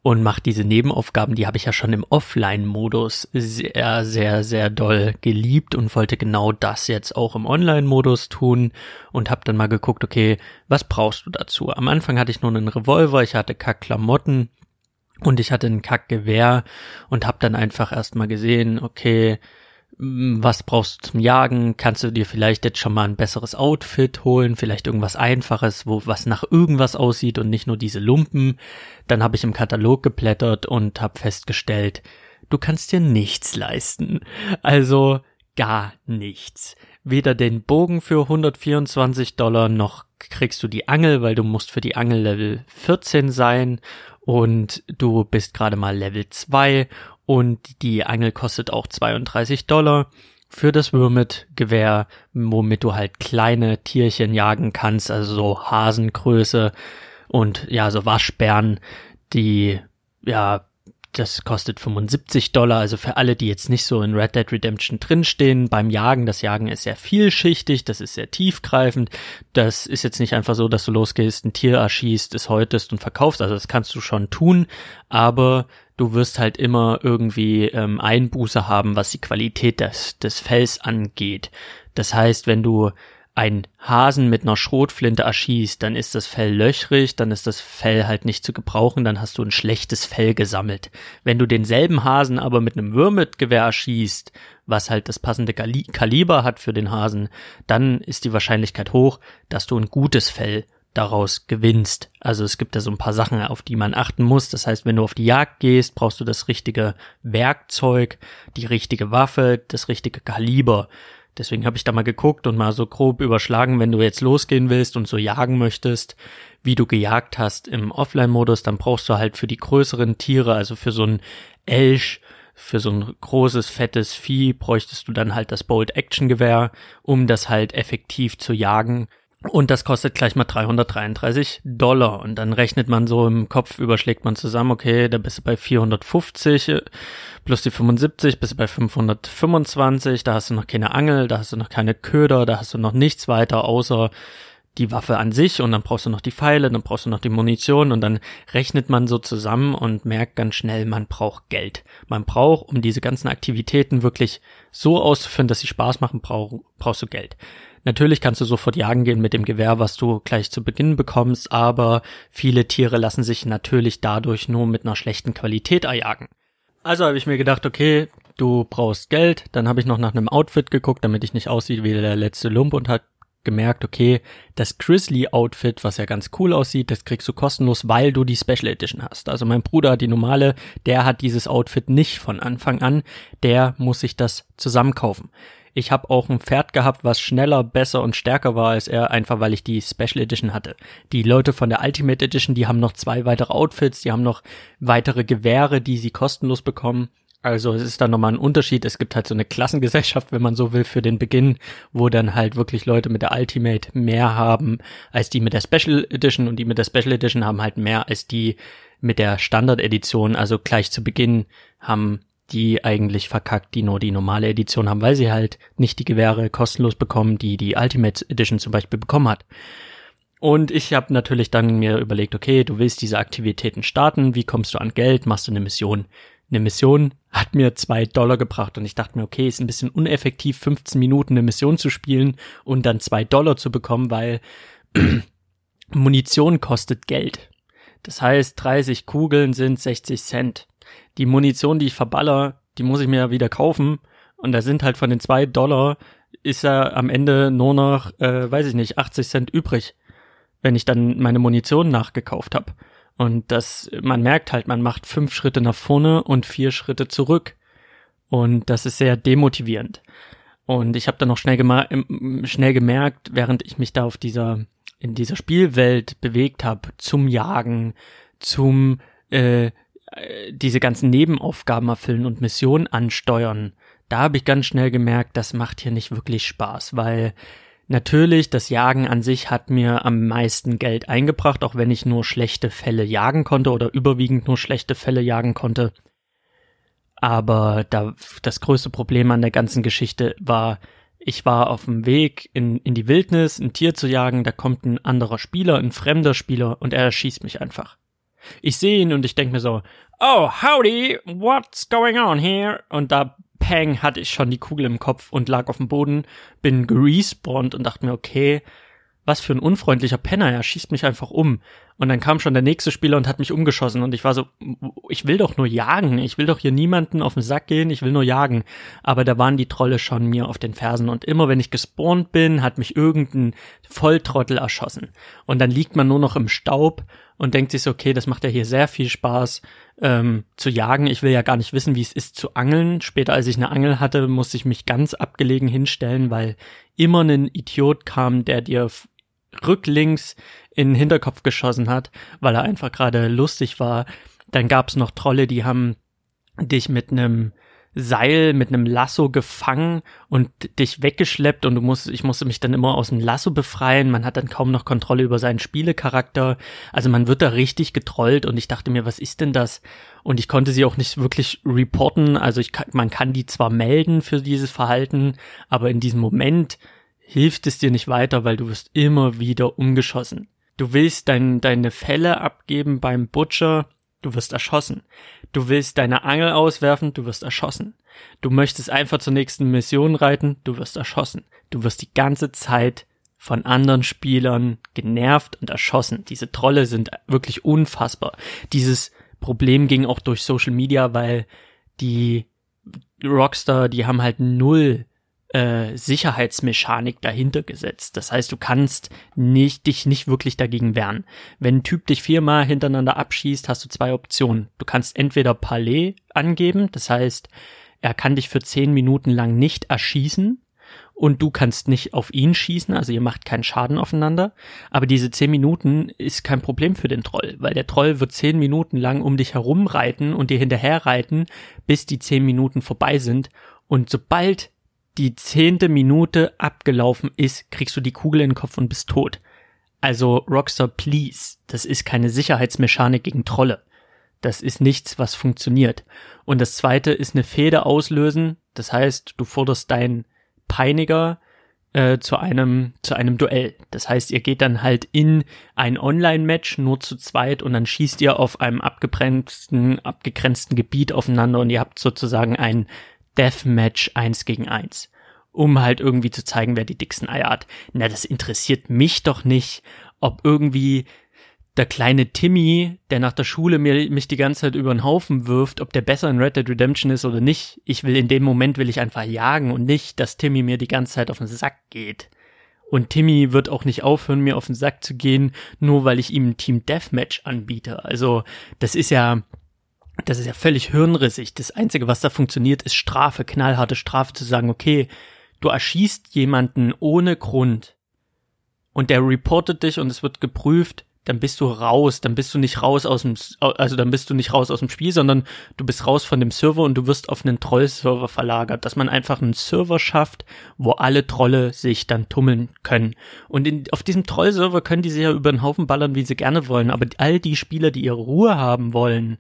und mache diese Nebenaufgaben. Die habe ich ja schon im Offline-Modus sehr, sehr, sehr doll geliebt und wollte genau das jetzt auch im Online-Modus tun und habe dann mal geguckt, okay, was brauchst du dazu? Am Anfang hatte ich nur einen Revolver, ich hatte Kack-Klamotten und ich hatte ein Kack-Gewehr und habe dann einfach erstmal gesehen, okay, was brauchst du zum Jagen? Kannst du dir vielleicht jetzt schon mal ein besseres Outfit holen, vielleicht irgendwas einfaches, wo was nach irgendwas aussieht und nicht nur diese Lumpen. Dann habe ich im Katalog geblättert und habe festgestellt, du kannst dir nichts leisten. Also gar nichts. Weder den Bogen für 124 Dollar noch kriegst du die Angel, weil du musst für die Angel Level 14 sein und du bist gerade mal Level 2 und die Angel kostet auch 32 Dollar für das Würmit-Gewehr, womit du halt kleine Tierchen jagen kannst, also so Hasengröße und ja, so Waschbären, die ja das kostet 75 Dollar, also für alle, die jetzt nicht so in Red Dead Redemption drinstehen, beim Jagen, das Jagen ist sehr vielschichtig, das ist sehr tiefgreifend, das ist jetzt nicht einfach so, dass du losgehst, ein Tier erschießt, es häutest und verkaufst, also das kannst du schon tun, aber du wirst halt immer irgendwie ähm, Einbuße haben, was die Qualität des, des Fells angeht. Das heißt, wenn du ein Hasen mit einer Schrotflinte erschießt, dann ist das Fell löchrig, dann ist das Fell halt nicht zu gebrauchen, dann hast du ein schlechtes Fell gesammelt. Wenn du denselben Hasen aber mit einem Würmitgewehr erschießt, was halt das passende Kaliber hat für den Hasen, dann ist die Wahrscheinlichkeit hoch, dass du ein gutes Fell daraus gewinnst. Also es gibt da so ein paar Sachen, auf die man achten muss. Das heißt, wenn du auf die Jagd gehst, brauchst du das richtige Werkzeug, die richtige Waffe, das richtige Kaliber. Deswegen habe ich da mal geguckt und mal so grob überschlagen, wenn du jetzt losgehen willst und so jagen möchtest, wie du gejagt hast im Offline-Modus, dann brauchst du halt für die größeren Tiere, also für so ein Elch, für so ein großes, fettes Vieh bräuchtest du dann halt das Bolt-Action-Gewehr, um das halt effektiv zu jagen. Und das kostet gleich mal 333 Dollar. Und dann rechnet man so im Kopf, überschlägt man zusammen, okay, da bist du bei 450 äh, plus die 75, bist du bei 525, da hast du noch keine Angel, da hast du noch keine Köder, da hast du noch nichts weiter außer die Waffe an sich und dann brauchst du noch die Pfeile, dann brauchst du noch die Munition und dann rechnet man so zusammen und merkt ganz schnell, man braucht Geld. Man braucht, um diese ganzen Aktivitäten wirklich so auszuführen, dass sie Spaß machen, brauch, brauchst du Geld. Natürlich kannst du sofort jagen gehen mit dem Gewehr, was du gleich zu Beginn bekommst, aber viele Tiere lassen sich natürlich dadurch nur mit einer schlechten Qualität erjagen. Also habe ich mir gedacht, okay, du brauchst Geld, dann habe ich noch nach einem Outfit geguckt, damit ich nicht aussehe wie der letzte Lump und hat gemerkt, okay, das Grizzly Outfit, was ja ganz cool aussieht, das kriegst du kostenlos, weil du die Special Edition hast. Also mein Bruder die normale, der hat dieses Outfit nicht von Anfang an, der muss sich das zusammenkaufen. Ich habe auch ein Pferd gehabt, was schneller, besser und stärker war als er, einfach weil ich die Special Edition hatte. Die Leute von der Ultimate Edition, die haben noch zwei weitere Outfits, die haben noch weitere Gewehre, die sie kostenlos bekommen. Also es ist dann nochmal ein Unterschied. Es gibt halt so eine Klassengesellschaft, wenn man so will, für den Beginn, wo dann halt wirklich Leute mit der Ultimate mehr haben als die mit der Special Edition und die mit der Special Edition haben halt mehr als die mit der Standard Edition. Also gleich zu Beginn haben die eigentlich verkackt, die nur die normale Edition haben, weil sie halt nicht die Gewehre kostenlos bekommen, die die Ultimate Edition zum Beispiel bekommen hat. Und ich habe natürlich dann mir überlegt, okay, du willst diese Aktivitäten starten, wie kommst du an Geld, machst du eine Mission, eine Mission hat mir zwei Dollar gebracht und ich dachte mir, okay, ist ein bisschen uneffektiv, 15 Minuten eine Mission zu spielen und dann zwei Dollar zu bekommen, weil Munition kostet Geld. Das heißt, 30 Kugeln sind 60 Cent. Die Munition, die ich verballer, die muss ich mir ja wieder kaufen und da sind halt von den zwei Dollar ist ja am Ende nur noch, äh, weiß ich nicht, 80 Cent übrig, wenn ich dann meine Munition nachgekauft habe. Und das, man merkt halt, man macht fünf Schritte nach vorne und vier Schritte zurück. Und das ist sehr demotivierend. Und ich habe dann noch schnell, schnell gemerkt, während ich mich da auf dieser, in dieser Spielwelt bewegt habe, zum Jagen, zum äh, diese ganzen Nebenaufgaben erfüllen und Missionen ansteuern, da habe ich ganz schnell gemerkt, das macht hier nicht wirklich Spaß, weil Natürlich, das Jagen an sich hat mir am meisten Geld eingebracht, auch wenn ich nur schlechte Fälle jagen konnte oder überwiegend nur schlechte Fälle jagen konnte. Aber da, das größte Problem an der ganzen Geschichte war, ich war auf dem Weg in, in die Wildnis, ein Tier zu jagen, da kommt ein anderer Spieler, ein fremder Spieler und er erschießt mich einfach. Ich sehe ihn und ich denke mir so, oh, howdy, what's going on here? Und da Pang hatte ich schon die Kugel im Kopf und lag auf dem Boden, bin gerespawnt und dachte mir, okay, was für ein unfreundlicher Penner, er schießt mich einfach um. Und dann kam schon der nächste Spieler und hat mich umgeschossen und ich war so, ich will doch nur jagen, ich will doch hier niemanden auf den Sack gehen, ich will nur jagen. Aber da waren die Trolle schon mir auf den Fersen und immer wenn ich gespawnt bin, hat mich irgendein Volltrottel erschossen. Und dann liegt man nur noch im Staub und denkt sich so, okay, das macht ja hier sehr viel Spaß ähm, zu jagen. Ich will ja gar nicht wissen, wie es ist zu angeln. Später, als ich eine Angel hatte, musste ich mich ganz abgelegen hinstellen, weil immer ein Idiot kam, der dir rücklinks in den Hinterkopf geschossen hat, weil er einfach gerade lustig war. Dann gab's noch Trolle, die haben dich mit einem Seil mit einem Lasso gefangen und dich weggeschleppt und du musst, ich musste mich dann immer aus dem Lasso befreien. Man hat dann kaum noch Kontrolle über seinen Spielecharakter. Also man wird da richtig getrollt und ich dachte mir, was ist denn das? Und ich konnte sie auch nicht wirklich reporten. Also ich kann, man kann die zwar melden für dieses Verhalten, aber in diesem Moment hilft es dir nicht weiter, weil du wirst immer wieder umgeschossen. Du willst dein, deine Fälle abgeben beim Butcher, du wirst erschossen. Du willst deine Angel auswerfen, du wirst erschossen. Du möchtest einfach zur nächsten Mission reiten, du wirst erschossen. Du wirst die ganze Zeit von anderen Spielern genervt und erschossen. Diese Trolle sind wirklich unfassbar. Dieses Problem ging auch durch Social Media, weil die Rockstar, die haben halt null äh, Sicherheitsmechanik dahinter gesetzt. Das heißt, du kannst nicht, dich nicht wirklich dagegen wehren. Wenn ein Typ dich viermal hintereinander abschießt, hast du zwei Optionen. Du kannst entweder Palais angeben, das heißt, er kann dich für zehn Minuten lang nicht erschießen und du kannst nicht auf ihn schießen, also ihr macht keinen Schaden aufeinander. Aber diese zehn Minuten ist kein Problem für den Troll, weil der Troll wird zehn Minuten lang um dich herumreiten und dir hinterherreiten, bis die zehn Minuten vorbei sind. Und sobald die zehnte Minute abgelaufen ist, kriegst du die Kugel in den Kopf und bist tot. Also Rockstar, please, das ist keine Sicherheitsmechanik gegen Trolle. Das ist nichts, was funktioniert. Und das zweite ist eine Fehde auslösen. Das heißt, du forderst deinen Peiniger äh, zu einem zu einem Duell. Das heißt, ihr geht dann halt in ein Online-Match nur zu zweit und dann schießt ihr auf einem abgegrenzten abgegrenzten Gebiet aufeinander und ihr habt sozusagen ein Deathmatch eins gegen eins, um halt irgendwie zu zeigen, wer die dicksten Eier hat. Na, das interessiert mich doch nicht, ob irgendwie der kleine Timmy, der nach der Schule mir, mich die ganze Zeit über den Haufen wirft, ob der besser in Red Dead Redemption ist oder nicht. Ich will in dem Moment will ich einfach jagen und nicht, dass Timmy mir die ganze Zeit auf den Sack geht. Und Timmy wird auch nicht aufhören, mir auf den Sack zu gehen, nur weil ich ihm ein Team Deathmatch anbiete. Also, das ist ja, das ist ja völlig hirnrissig. Das Einzige, was da funktioniert, ist Strafe, knallharte Strafe zu sagen, okay, du erschießt jemanden ohne Grund und der reportet dich und es wird geprüft, dann bist du raus, dann bist du nicht raus aus dem, also dann bist du nicht raus aus dem Spiel, sondern du bist raus von dem Server und du wirst auf einen Troll-Server verlagert, dass man einfach einen Server schafft, wo alle Trolle sich dann tummeln können. Und in, auf diesem Troll-Server können die sich ja über den Haufen ballern, wie sie gerne wollen, aber all die Spieler, die ihre Ruhe haben wollen,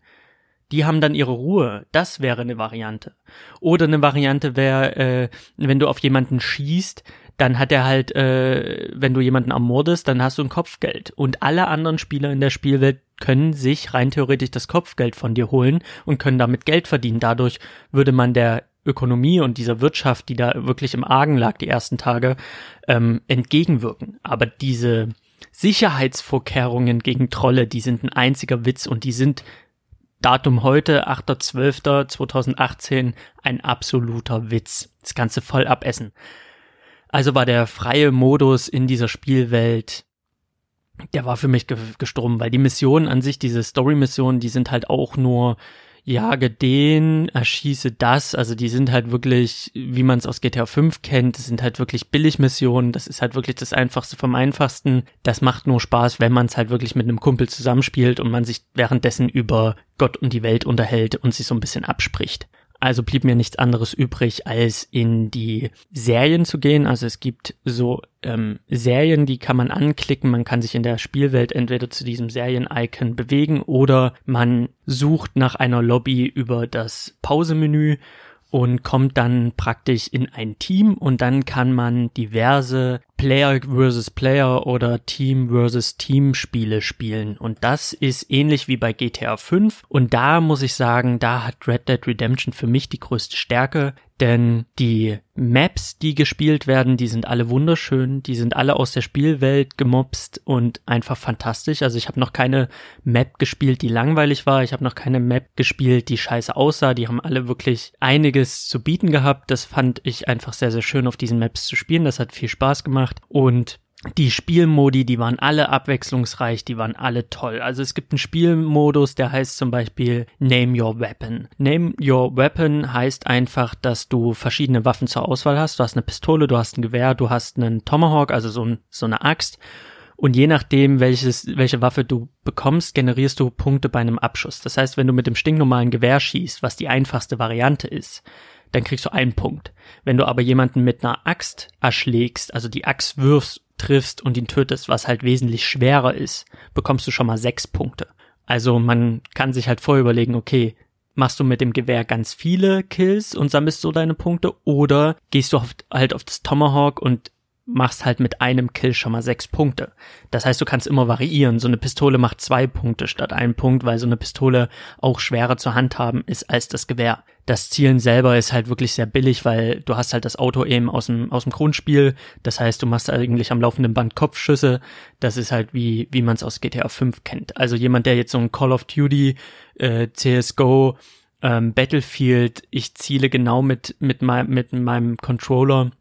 die haben dann ihre Ruhe. Das wäre eine Variante. Oder eine Variante wäre, äh, wenn du auf jemanden schießt, dann hat er halt, äh, wenn du jemanden ermordest, dann hast du ein Kopfgeld. Und alle anderen Spieler in der Spielwelt können sich rein theoretisch das Kopfgeld von dir holen und können damit Geld verdienen. Dadurch würde man der Ökonomie und dieser Wirtschaft, die da wirklich im Argen lag die ersten Tage, ähm, entgegenwirken. Aber diese Sicherheitsvorkehrungen gegen Trolle, die sind ein einziger Witz und die sind Datum heute, 8.12.2018, ein absoluter Witz. Das du voll abessen. Also war der freie Modus in dieser Spielwelt, der war für mich gestorben, weil die Missionen an sich, diese Story-Missionen, die sind halt auch nur jage den, erschieße das, also die sind halt wirklich, wie man es aus GTA 5 kennt, das sind halt wirklich Billigmissionen, das ist halt wirklich das einfachste vom einfachsten. Das macht nur Spaß, wenn man es halt wirklich mit einem Kumpel zusammenspielt und man sich währenddessen über Gott und die Welt unterhält und sich so ein bisschen abspricht. Also blieb mir nichts anderes übrig, als in die Serien zu gehen. Also es gibt so ähm, Serien, die kann man anklicken. Man kann sich in der Spielwelt entweder zu diesem Serien-Icon bewegen oder man sucht nach einer Lobby über das Pausemenü und kommt dann praktisch in ein Team und dann kann man diverse Player versus Player oder Team versus Team Spiele spielen. Und das ist ähnlich wie bei GTA 5. Und da muss ich sagen, da hat Red Dead Redemption für mich die größte Stärke, denn die Maps, die gespielt werden, die sind alle wunderschön, die sind alle aus der Spielwelt gemobst und einfach fantastisch. Also ich habe noch keine Map gespielt, die langweilig war. Ich habe noch keine Map gespielt, die scheiße aussah. Die haben alle wirklich einiges zu bieten gehabt. Das fand ich einfach sehr, sehr schön auf diesen Maps zu spielen. Das hat viel Spaß gemacht und die Spielmodi, die waren alle abwechslungsreich, die waren alle toll. Also es gibt einen Spielmodus, der heißt zum Beispiel Name Your Weapon. Name Your Weapon heißt einfach, dass du verschiedene Waffen zur Auswahl hast. Du hast eine Pistole, du hast ein Gewehr, du hast einen Tomahawk, also so, ein, so eine Axt. Und je nachdem, welches, welche Waffe du bekommst, generierst du Punkte bei einem Abschuss. Das heißt, wenn du mit dem stinknormalen Gewehr schießt, was die einfachste Variante ist, dann kriegst du einen Punkt. Wenn du aber jemanden mit einer Axt erschlägst, also die Axt wirfst triffst und ihn tötest, was halt wesentlich schwerer ist, bekommst du schon mal sechs Punkte. Also man kann sich halt vorher überlegen, okay, machst du mit dem Gewehr ganz viele Kills und sammelst so deine Punkte oder gehst du halt auf das Tomahawk und machst halt mit einem Kill schon mal sechs Punkte. Das heißt, du kannst immer variieren. So eine Pistole macht zwei Punkte statt einen Punkt, weil so eine Pistole auch schwerer zu handhaben ist als das Gewehr. Das Zielen selber ist halt wirklich sehr billig, weil du hast halt das Auto eben aus dem, aus dem Grundspiel. Das heißt, du machst eigentlich am laufenden Band Kopfschüsse. Das ist halt wie, wie man es aus GTA 5 kennt. Also jemand, der jetzt so ein Call of Duty, äh, CSGO, ähm, Battlefield, ich ziele genau mit, mit, mein, mit meinem Controller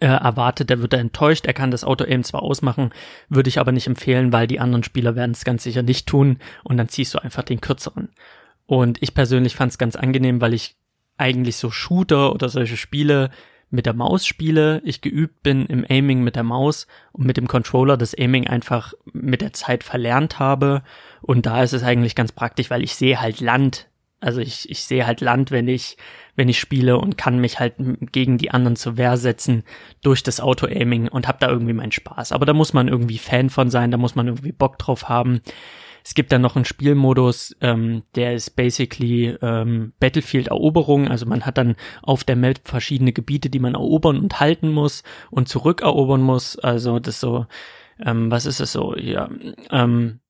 erwartet, der wird da enttäuscht. Er kann das Auto-Aim zwar ausmachen, würde ich aber nicht empfehlen, weil die anderen Spieler werden es ganz sicher nicht tun und dann ziehst du einfach den kürzeren. Und ich persönlich fand es ganz angenehm, weil ich eigentlich so Shooter oder solche Spiele mit der Maus spiele, ich geübt bin im Aiming mit der Maus und mit dem Controller das Aiming einfach mit der Zeit verlernt habe. Und da ist es eigentlich ganz praktisch, weil ich sehe halt Land. Also ich, ich sehe halt Land, wenn ich, wenn ich spiele und kann mich halt gegen die anderen zur Wehr setzen durch das Auto-Aiming und habe da irgendwie meinen Spaß. Aber da muss man irgendwie Fan von sein, da muss man irgendwie Bock drauf haben. Es gibt dann noch einen Spielmodus, ähm, der ist basically ähm, Battlefield-Eroberung. Also man hat dann auf der Map verschiedene Gebiete, die man erobern und halten muss und zurückerobern muss. Also das so, ähm, was ist es so? Ja, ähm,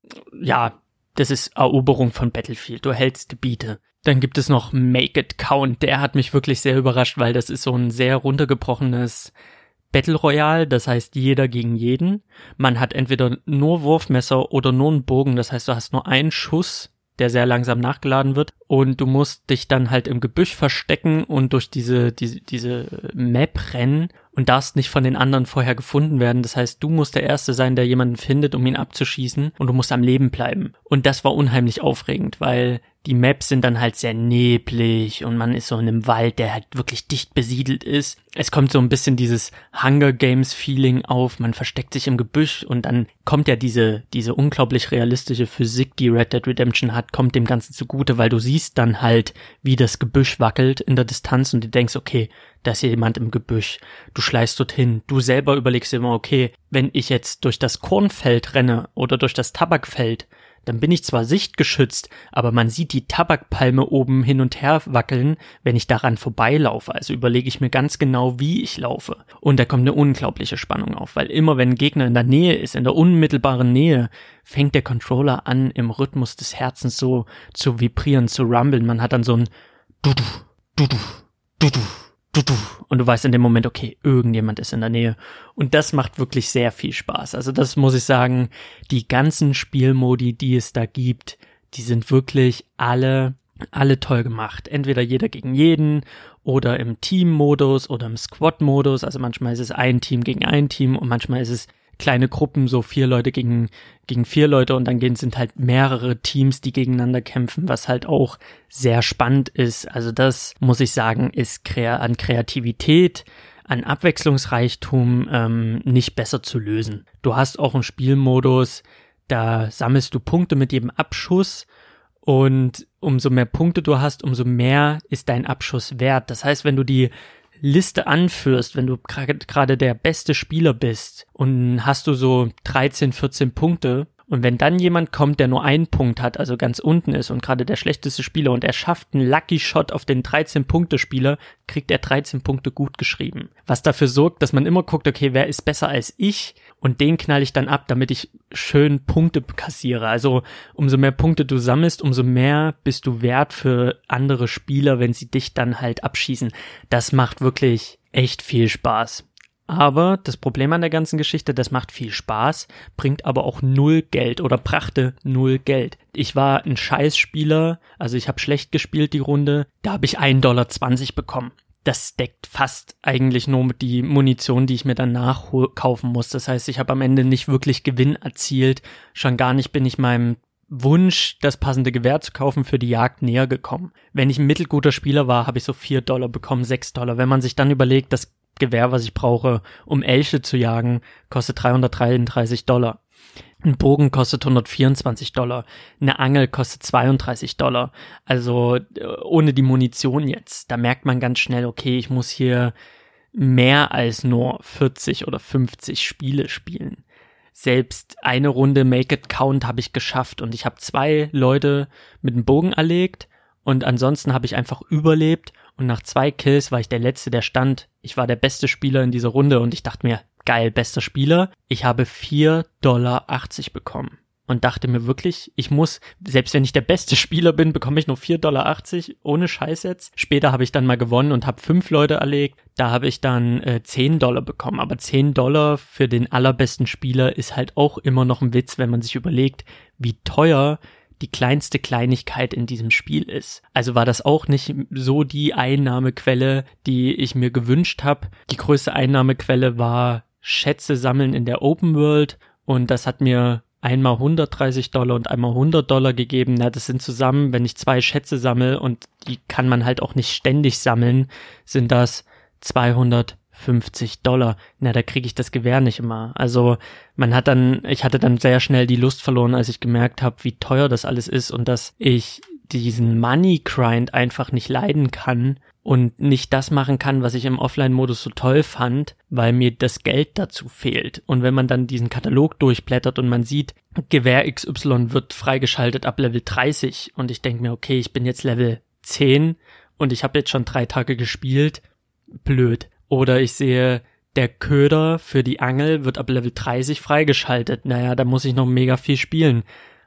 ja, das ist Eroberung von Battlefield. Du hältst Gebiete. Dann gibt es noch Make It Count. Der hat mich wirklich sehr überrascht, weil das ist so ein sehr runtergebrochenes Battle Royale, das heißt jeder gegen jeden. Man hat entweder nur Wurfmesser oder nur einen Bogen, das heißt du hast nur einen Schuss, der sehr langsam nachgeladen wird und du musst dich dann halt im Gebüsch verstecken und durch diese diese diese Map rennen und darfst nicht von den anderen vorher gefunden werden. Das heißt, du musst der Erste sein, der jemanden findet, um ihn abzuschießen und du musst am Leben bleiben. Und das war unheimlich aufregend, weil die Maps sind dann halt sehr neblig und man ist so in einem Wald, der halt wirklich dicht besiedelt ist. Es kommt so ein bisschen dieses Hunger Games Feeling auf, man versteckt sich im Gebüsch und dann kommt ja diese, diese unglaublich realistische Physik, die Red Dead Redemption hat, kommt dem Ganzen zugute, weil du siehst dann halt, wie das Gebüsch wackelt in der Distanz und du denkst, okay, da ist jemand im Gebüsch. Du schleichst dorthin. Du selber überlegst immer, okay, wenn ich jetzt durch das Kornfeld renne oder durch das Tabakfeld, dann bin ich zwar sichtgeschützt, aber man sieht die Tabakpalme oben hin und her wackeln, wenn ich daran vorbeilaufe. Also überlege ich mir ganz genau, wie ich laufe. Und da kommt eine unglaubliche Spannung auf, weil immer wenn ein Gegner in der Nähe ist, in der unmittelbaren Nähe, fängt der Controller an, im Rhythmus des Herzens so zu vibrieren, zu rumbeln. Man hat dann so ein du-du, du-du, du-du und du weißt in dem Moment, okay, irgendjemand ist in der Nähe. Und das macht wirklich sehr viel Spaß. Also das muss ich sagen, die ganzen Spielmodi, die es da gibt, die sind wirklich alle, alle toll gemacht. Entweder jeder gegen jeden oder im Team-Modus oder im Squad-Modus. Also manchmal ist es ein Team gegen ein Team und manchmal ist es kleine Gruppen, so vier Leute gegen, gegen vier Leute und dann gehen, sind halt mehrere Teams, die gegeneinander kämpfen, was halt auch sehr spannend ist. Also das muss ich sagen, ist krea an Kreativität, an Abwechslungsreichtum ähm, nicht besser zu lösen. Du hast auch einen Spielmodus, da sammelst du Punkte mit jedem Abschuss und umso mehr Punkte du hast, umso mehr ist dein Abschuss wert. Das heißt, wenn du die Liste anführst, wenn du gerade der beste Spieler bist und hast du so 13, 14 Punkte und wenn dann jemand kommt, der nur einen Punkt hat, also ganz unten ist und gerade der schlechteste Spieler und er schafft einen Lucky Shot auf den 13-Punkte-Spieler, kriegt er 13 Punkte gut geschrieben. Was dafür sorgt, dass man immer guckt, okay, wer ist besser als ich und den knall ich dann ab, damit ich schön Punkte kassiere. Also umso mehr Punkte du sammelst, umso mehr bist du wert für andere Spieler, wenn sie dich dann halt abschießen. Das macht wirklich echt viel Spaß. Aber das Problem an der ganzen Geschichte, das macht viel Spaß, bringt aber auch null Geld oder brachte null Geld. Ich war ein Scheißspieler, also ich habe schlecht gespielt die Runde, da habe ich 1,20 Dollar bekommen das deckt fast eigentlich nur die Munition, die ich mir dann nachkaufen muss. Das heißt, ich habe am Ende nicht wirklich Gewinn erzielt. Schon gar nicht bin ich meinem Wunsch, das passende Gewehr zu kaufen für die Jagd näher gekommen. Wenn ich ein mittelguter Spieler war, habe ich so vier Dollar bekommen, sechs Dollar. Wenn man sich dann überlegt, das Gewehr, was ich brauche, um Elche zu jagen, kostet 333 Dollar. Ein Bogen kostet 124 Dollar, eine Angel kostet 32 Dollar. Also äh, ohne die Munition jetzt, da merkt man ganz schnell, okay, ich muss hier mehr als nur 40 oder 50 Spiele spielen. Selbst eine Runde Make It Count habe ich geschafft und ich habe zwei Leute mit dem Bogen erlegt und ansonsten habe ich einfach überlebt und nach zwei Kills war ich der Letzte, der stand. Ich war der beste Spieler in dieser Runde und ich dachte mir, geil, bester Spieler. Ich habe 4,80 Dollar bekommen und dachte mir wirklich, ich muss, selbst wenn ich der beste Spieler bin, bekomme ich nur 4,80 Dollar ohne Scheiß jetzt. Später habe ich dann mal gewonnen und habe fünf Leute erlegt. Da habe ich dann äh, 10 Dollar bekommen. Aber 10 Dollar für den allerbesten Spieler ist halt auch immer noch ein Witz, wenn man sich überlegt, wie teuer die kleinste Kleinigkeit in diesem Spiel ist. Also war das auch nicht so die Einnahmequelle, die ich mir gewünscht habe. Die größte Einnahmequelle war Schätze sammeln in der Open World und das hat mir einmal 130 Dollar und einmal 100 Dollar gegeben. Na, das sind zusammen, wenn ich zwei Schätze sammle und die kann man halt auch nicht ständig sammeln, sind das 250 Dollar. Na, da kriege ich das Gewehr nicht immer. Also man hat dann, ich hatte dann sehr schnell die Lust verloren, als ich gemerkt habe, wie teuer das alles ist und dass ich diesen Money Grind einfach nicht leiden kann und nicht das machen kann, was ich im Offline-Modus so toll fand, weil mir das Geld dazu fehlt. Und wenn man dann diesen Katalog durchblättert und man sieht, Gewehr XY wird freigeschaltet ab Level 30 und ich denke mir, okay, ich bin jetzt Level 10 und ich habe jetzt schon drei Tage gespielt, blöd. Oder ich sehe, der Köder für die Angel wird ab Level 30 freigeschaltet. Naja, da muss ich noch mega viel spielen.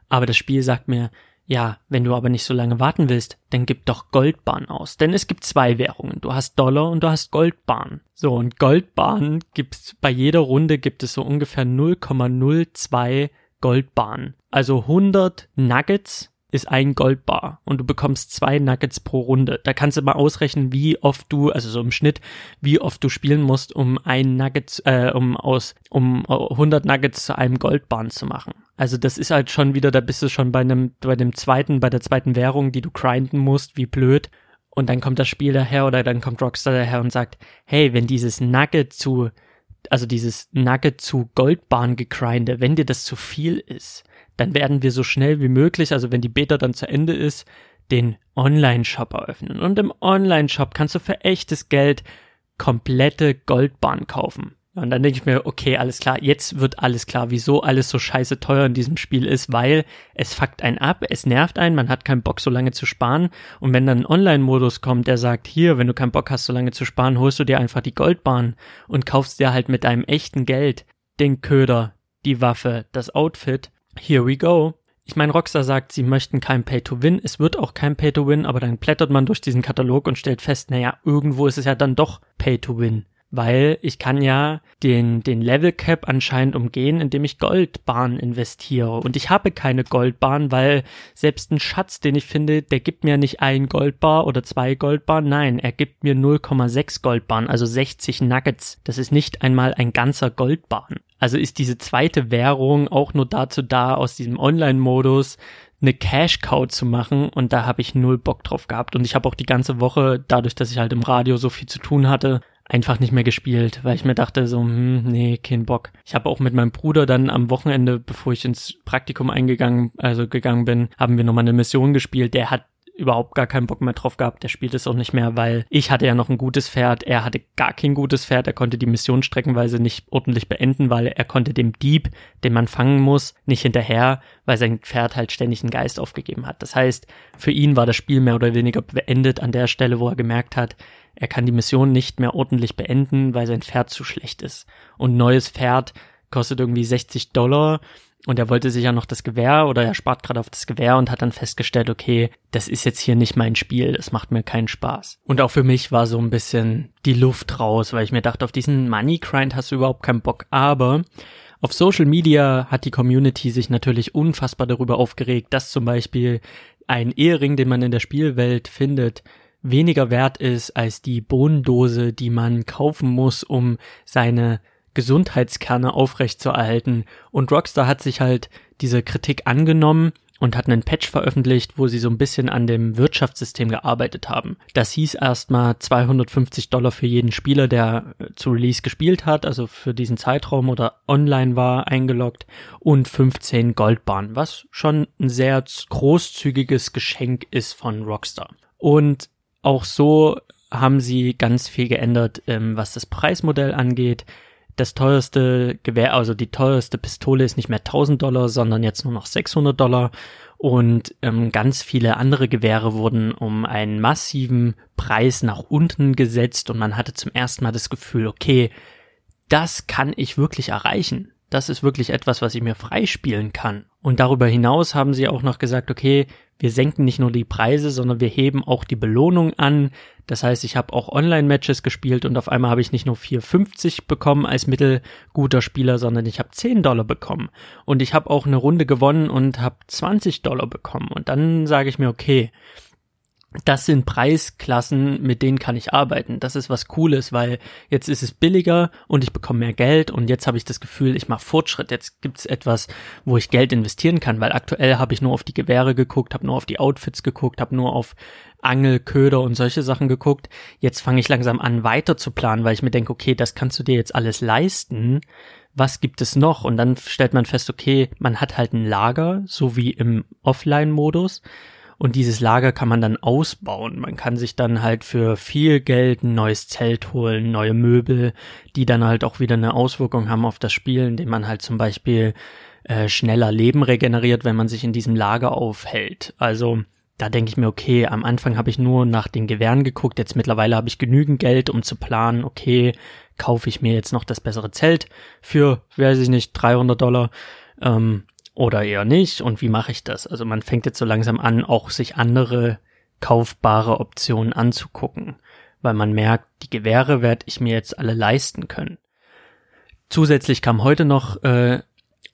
Aber das Spiel sagt mir, ja, wenn du aber nicht so lange warten willst, dann gib doch Goldbahn aus. Denn es gibt zwei Währungen. Du hast Dollar und du hast Goldbahn. So, und Goldbahn gibt's, bei jeder Runde gibt es so ungefähr 0,02 Goldbahn. Also 100 Nuggets ist ein Goldbar und du bekommst zwei Nuggets pro Runde. Da kannst du mal ausrechnen, wie oft du, also so im Schnitt, wie oft du spielen musst, um ein Nugget, äh, um aus, um 100 Nuggets zu einem Goldbahn zu machen. Also das ist halt schon wieder, da bist du schon bei einem, bei dem zweiten, bei der zweiten Währung, die du grinden musst, wie blöd. Und dann kommt das Spiel daher oder dann kommt Rockstar daher und sagt, hey, wenn dieses Nugget zu, also dieses Nugget zu Goldbahn gegrinde, wenn dir das zu viel ist, dann werden wir so schnell wie möglich, also wenn die Beta dann zu Ende ist, den Online-Shop eröffnen. Und im Online-Shop kannst du für echtes Geld komplette Goldbahn kaufen. Und dann denke ich mir, okay, alles klar, jetzt wird alles klar, wieso alles so scheiße teuer in diesem Spiel ist, weil es fuckt einen ab, es nervt einen, man hat keinen Bock, so lange zu sparen. Und wenn dann ein Online-Modus kommt, der sagt, hier, wenn du keinen Bock hast, so lange zu sparen, holst du dir einfach die Goldbahn und kaufst dir halt mit deinem echten Geld den Köder, die Waffe, das Outfit Here we go. Ich meine, Rockstar sagt, sie möchten kein Pay-to-Win. Es wird auch kein Pay-to-Win, aber dann blättert man durch diesen Katalog und stellt fest, naja, irgendwo ist es ja dann doch Pay-to-Win weil ich kann ja den, den Level Cap anscheinend umgehen, indem ich Goldbahn investiere. Und ich habe keine Goldbahn, weil selbst ein Schatz, den ich finde, der gibt mir nicht ein Goldbar oder zwei Goldbahn. Nein, er gibt mir 0,6 Goldbahn, also 60 Nuggets. Das ist nicht einmal ein ganzer Goldbahn. Also ist diese zweite Währung auch nur dazu da, aus diesem Online-Modus eine Cash-Cow zu machen und da habe ich null Bock drauf gehabt. Und ich habe auch die ganze Woche, dadurch, dass ich halt im Radio so viel zu tun hatte, einfach nicht mehr gespielt, weil ich mir dachte so, hm, nee, kein Bock. Ich habe auch mit meinem Bruder dann am Wochenende, bevor ich ins Praktikum eingegangen, also gegangen bin, haben wir nochmal eine Mission gespielt. Der hat überhaupt gar keinen Bock mehr drauf gehabt. Der spielt es auch nicht mehr, weil ich hatte ja noch ein gutes Pferd. Er hatte gar kein gutes Pferd. Er konnte die Mission streckenweise nicht ordentlich beenden, weil er konnte dem Dieb, den man fangen muss, nicht hinterher, weil sein Pferd halt ständig einen Geist aufgegeben hat. Das heißt, für ihn war das Spiel mehr oder weniger beendet an der Stelle, wo er gemerkt hat, er kann die Mission nicht mehr ordentlich beenden, weil sein Pferd zu schlecht ist. Und neues Pferd kostet irgendwie 60 Dollar und er wollte sich ja noch das Gewehr oder er spart gerade auf das Gewehr und hat dann festgestellt, okay, das ist jetzt hier nicht mein Spiel, das macht mir keinen Spaß. Und auch für mich war so ein bisschen die Luft raus, weil ich mir dachte, auf diesen Money Grind hast du überhaupt keinen Bock, aber auf Social Media hat die Community sich natürlich unfassbar darüber aufgeregt, dass zum Beispiel ein Ehering, den man in der Spielwelt findet, weniger wert ist als die Bohnendose, die man kaufen muss, um seine Gesundheitskerne aufrechtzuerhalten. Und Rockstar hat sich halt diese Kritik angenommen und hat einen Patch veröffentlicht, wo sie so ein bisschen an dem Wirtschaftssystem gearbeitet haben. Das hieß erstmal 250 Dollar für jeden Spieler, der äh, zu Release gespielt hat, also für diesen Zeitraum oder online war, eingeloggt und 15 Goldbahn, was schon ein sehr großzügiges Geschenk ist von Rockstar. Und auch so haben sie ganz viel geändert, ähm, was das Preismodell angeht. Das teuerste Gewehr, also die teuerste Pistole ist nicht mehr 1000 Dollar, sondern jetzt nur noch 600 Dollar. Und ähm, ganz viele andere Gewehre wurden um einen massiven Preis nach unten gesetzt und man hatte zum ersten Mal das Gefühl, okay, das kann ich wirklich erreichen. Das ist wirklich etwas, was ich mir freispielen kann. Und darüber hinaus haben sie auch noch gesagt, okay, wir senken nicht nur die Preise, sondern wir heben auch die Belohnung an. Das heißt, ich habe auch Online-Matches gespielt und auf einmal habe ich nicht nur 4,50 bekommen als mittelguter Spieler, sondern ich habe 10 Dollar bekommen. Und ich habe auch eine Runde gewonnen und habe 20 Dollar bekommen. Und dann sage ich mir, okay, das sind Preisklassen, mit denen kann ich arbeiten. Das ist was Cooles, weil jetzt ist es billiger und ich bekomme mehr Geld und jetzt habe ich das Gefühl, ich mache Fortschritt. Jetzt gibt es etwas, wo ich Geld investieren kann, weil aktuell habe ich nur auf die Gewehre geguckt, habe nur auf die Outfits geguckt, habe nur auf Angel, Köder und solche Sachen geguckt. Jetzt fange ich langsam an, weiter zu planen, weil ich mir denke, okay, das kannst du dir jetzt alles leisten. Was gibt es noch? Und dann stellt man fest, okay, man hat halt ein Lager, so wie im Offline-Modus und dieses Lager kann man dann ausbauen. Man kann sich dann halt für viel Geld ein neues Zelt holen, neue Möbel, die dann halt auch wieder eine Auswirkung haben auf das Spiel, indem man halt zum Beispiel äh, schneller Leben regeneriert, wenn man sich in diesem Lager aufhält. Also da denke ich mir, okay, am Anfang habe ich nur nach den Gewehren geguckt, jetzt mittlerweile habe ich genügend Geld, um zu planen, okay, kaufe ich mir jetzt noch das bessere Zelt für, weiß ich nicht, 300 Dollar. Ähm, oder eher nicht und wie mache ich das? Also man fängt jetzt so langsam an, auch sich andere kaufbare Optionen anzugucken, weil man merkt, die Gewehre werde ich mir jetzt alle leisten können. Zusätzlich kam heute noch äh,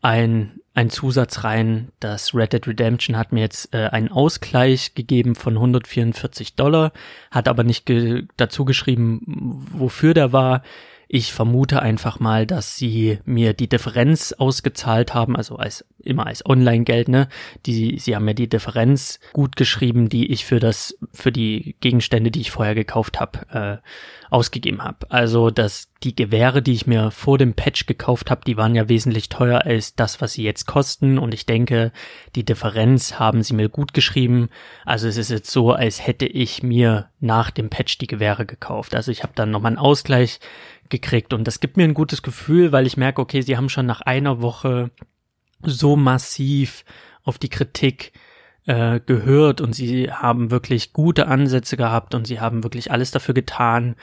ein, ein Zusatz rein, das Red Dead Redemption hat mir jetzt äh, einen Ausgleich gegeben von 144 Dollar, hat aber nicht ge dazu geschrieben, wofür der war. Ich vermute einfach mal, dass sie mir die Differenz ausgezahlt haben, also als immer als Online-Geld, ne? Die, sie haben mir die Differenz gut geschrieben, die ich für das, für die Gegenstände, die ich vorher gekauft habe, äh, ausgegeben habe. Also, dass die Gewehre, die ich mir vor dem Patch gekauft habe, die waren ja wesentlich teuer als das, was sie jetzt kosten. Und ich denke, die Differenz haben sie mir gut geschrieben. Also es ist jetzt so, als hätte ich mir nach dem Patch die Gewehre gekauft. Also ich habe dann nochmal einen Ausgleich gekriegt. Und das gibt mir ein gutes Gefühl, weil ich merke, okay, sie haben schon nach einer Woche so massiv auf die Kritik äh, gehört und sie haben wirklich gute Ansätze gehabt und sie haben wirklich alles dafür getan,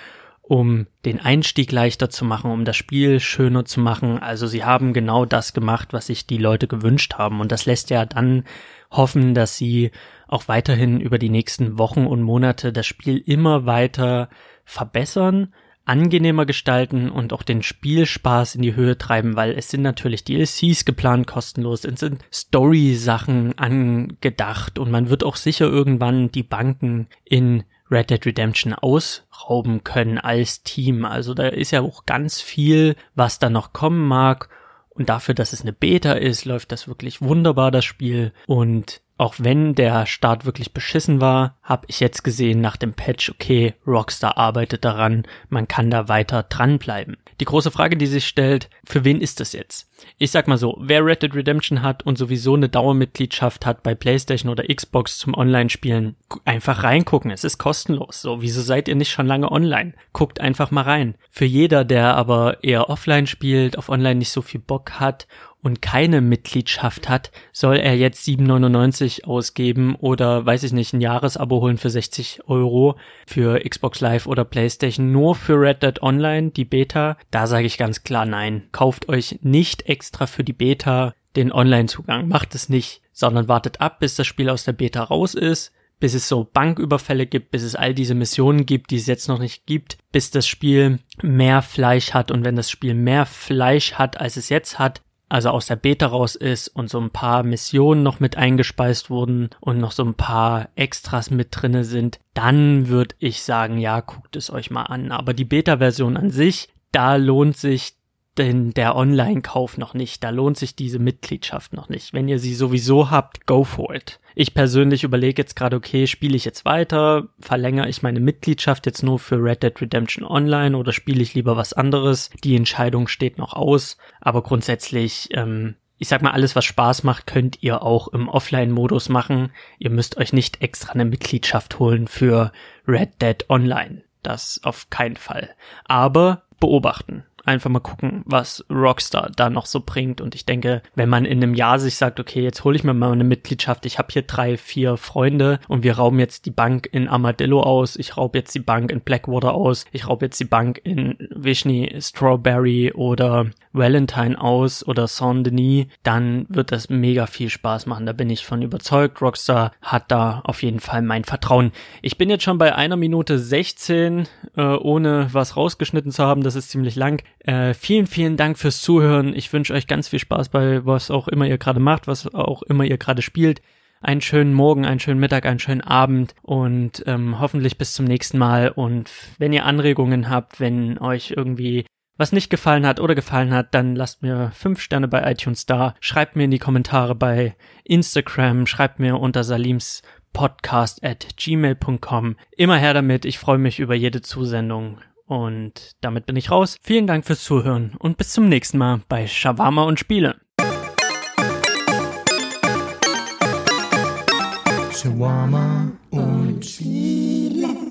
um den Einstieg leichter zu machen, um das Spiel schöner zu machen. Also sie haben genau das gemacht, was sich die Leute gewünscht haben. Und das lässt ja dann hoffen, dass sie auch weiterhin über die nächsten Wochen und Monate das Spiel immer weiter verbessern angenehmer gestalten und auch den Spielspaß in die Höhe treiben, weil es sind natürlich DLCs geplant kostenlos, es sind Story-Sachen angedacht und man wird auch sicher irgendwann die Banken in Red Dead Redemption ausrauben können als Team. Also da ist ja auch ganz viel, was da noch kommen mag. Und dafür, dass es eine Beta ist, läuft das wirklich wunderbar, das Spiel. Und auch wenn der Start wirklich beschissen war, habe ich jetzt gesehen nach dem Patch, okay, Rockstar arbeitet daran, man kann da weiter dranbleiben. Die große Frage, die sich stellt, für wen ist das jetzt? Ich sag mal so, wer Red Dead Redemption hat und sowieso eine Dauermitgliedschaft hat bei PlayStation oder Xbox zum Online-Spielen, einfach reingucken, es ist kostenlos. So, wieso seid ihr nicht schon lange online? Guckt einfach mal rein. Für jeder, der aber eher offline spielt, auf online nicht so viel Bock hat und keine Mitgliedschaft hat, soll er jetzt 7,99 ausgeben oder weiß ich nicht, ein Jahresabo holen für 60 Euro für Xbox Live oder PlayStation nur für Red Dead Online, die Beta. Da sage ich ganz klar nein. Kauft euch nicht extra für die Beta den Online-Zugang. Macht es nicht, sondern wartet ab, bis das Spiel aus der Beta raus ist bis es so Banküberfälle gibt, bis es all diese Missionen gibt, die es jetzt noch nicht gibt, bis das Spiel mehr Fleisch hat und wenn das Spiel mehr Fleisch hat, als es jetzt hat, also aus der Beta raus ist und so ein paar Missionen noch mit eingespeist wurden und noch so ein paar Extras mit drinne sind, dann würde ich sagen, ja, guckt es euch mal an. Aber die Beta-Version an sich, da lohnt sich denn der Online-Kauf noch nicht. Da lohnt sich diese Mitgliedschaft noch nicht. Wenn ihr sie sowieso habt, go for it. Ich persönlich überlege jetzt gerade, okay, spiele ich jetzt weiter? Verlängere ich meine Mitgliedschaft jetzt nur für Red Dead Redemption Online oder spiele ich lieber was anderes? Die Entscheidung steht noch aus. Aber grundsätzlich, ähm, ich sag mal, alles, was Spaß macht, könnt ihr auch im Offline-Modus machen. Ihr müsst euch nicht extra eine Mitgliedschaft holen für Red Dead Online. Das auf keinen Fall. Aber beobachten einfach mal gucken, was Rockstar da noch so bringt. Und ich denke, wenn man in einem Jahr sich sagt, okay, jetzt hole ich mir mal eine Mitgliedschaft, ich habe hier drei, vier Freunde und wir rauben jetzt die Bank in Armadillo aus, ich raube jetzt die Bank in Blackwater aus, ich raube jetzt die Bank in Vishni Strawberry oder Valentine aus oder Saint-Denis, dann wird das mega viel Spaß machen. Da bin ich von überzeugt. Rockstar hat da auf jeden Fall mein Vertrauen. Ich bin jetzt schon bei einer Minute 16, äh, ohne was rausgeschnitten zu haben. Das ist ziemlich lang. Äh, vielen, vielen Dank fürs Zuhören. Ich wünsche euch ganz viel Spaß bei was auch immer ihr gerade macht, was auch immer ihr gerade spielt einen schönen Morgen, einen schönen Mittag, einen schönen Abend und ähm, hoffentlich bis zum nächsten Mal. Und wenn ihr Anregungen habt, wenn euch irgendwie was nicht gefallen hat oder gefallen hat, dann lasst mir fünf Sterne bei iTunes da. Schreibt mir in die Kommentare bei Instagram, schreibt mir unter Salims podcast at gmail.com. Immer her damit, ich freue mich über jede Zusendung. Und damit bin ich raus. Vielen Dank fürs Zuhören und bis zum nächsten Mal bei Shawarma und Spiele. Shawarma und Spiele.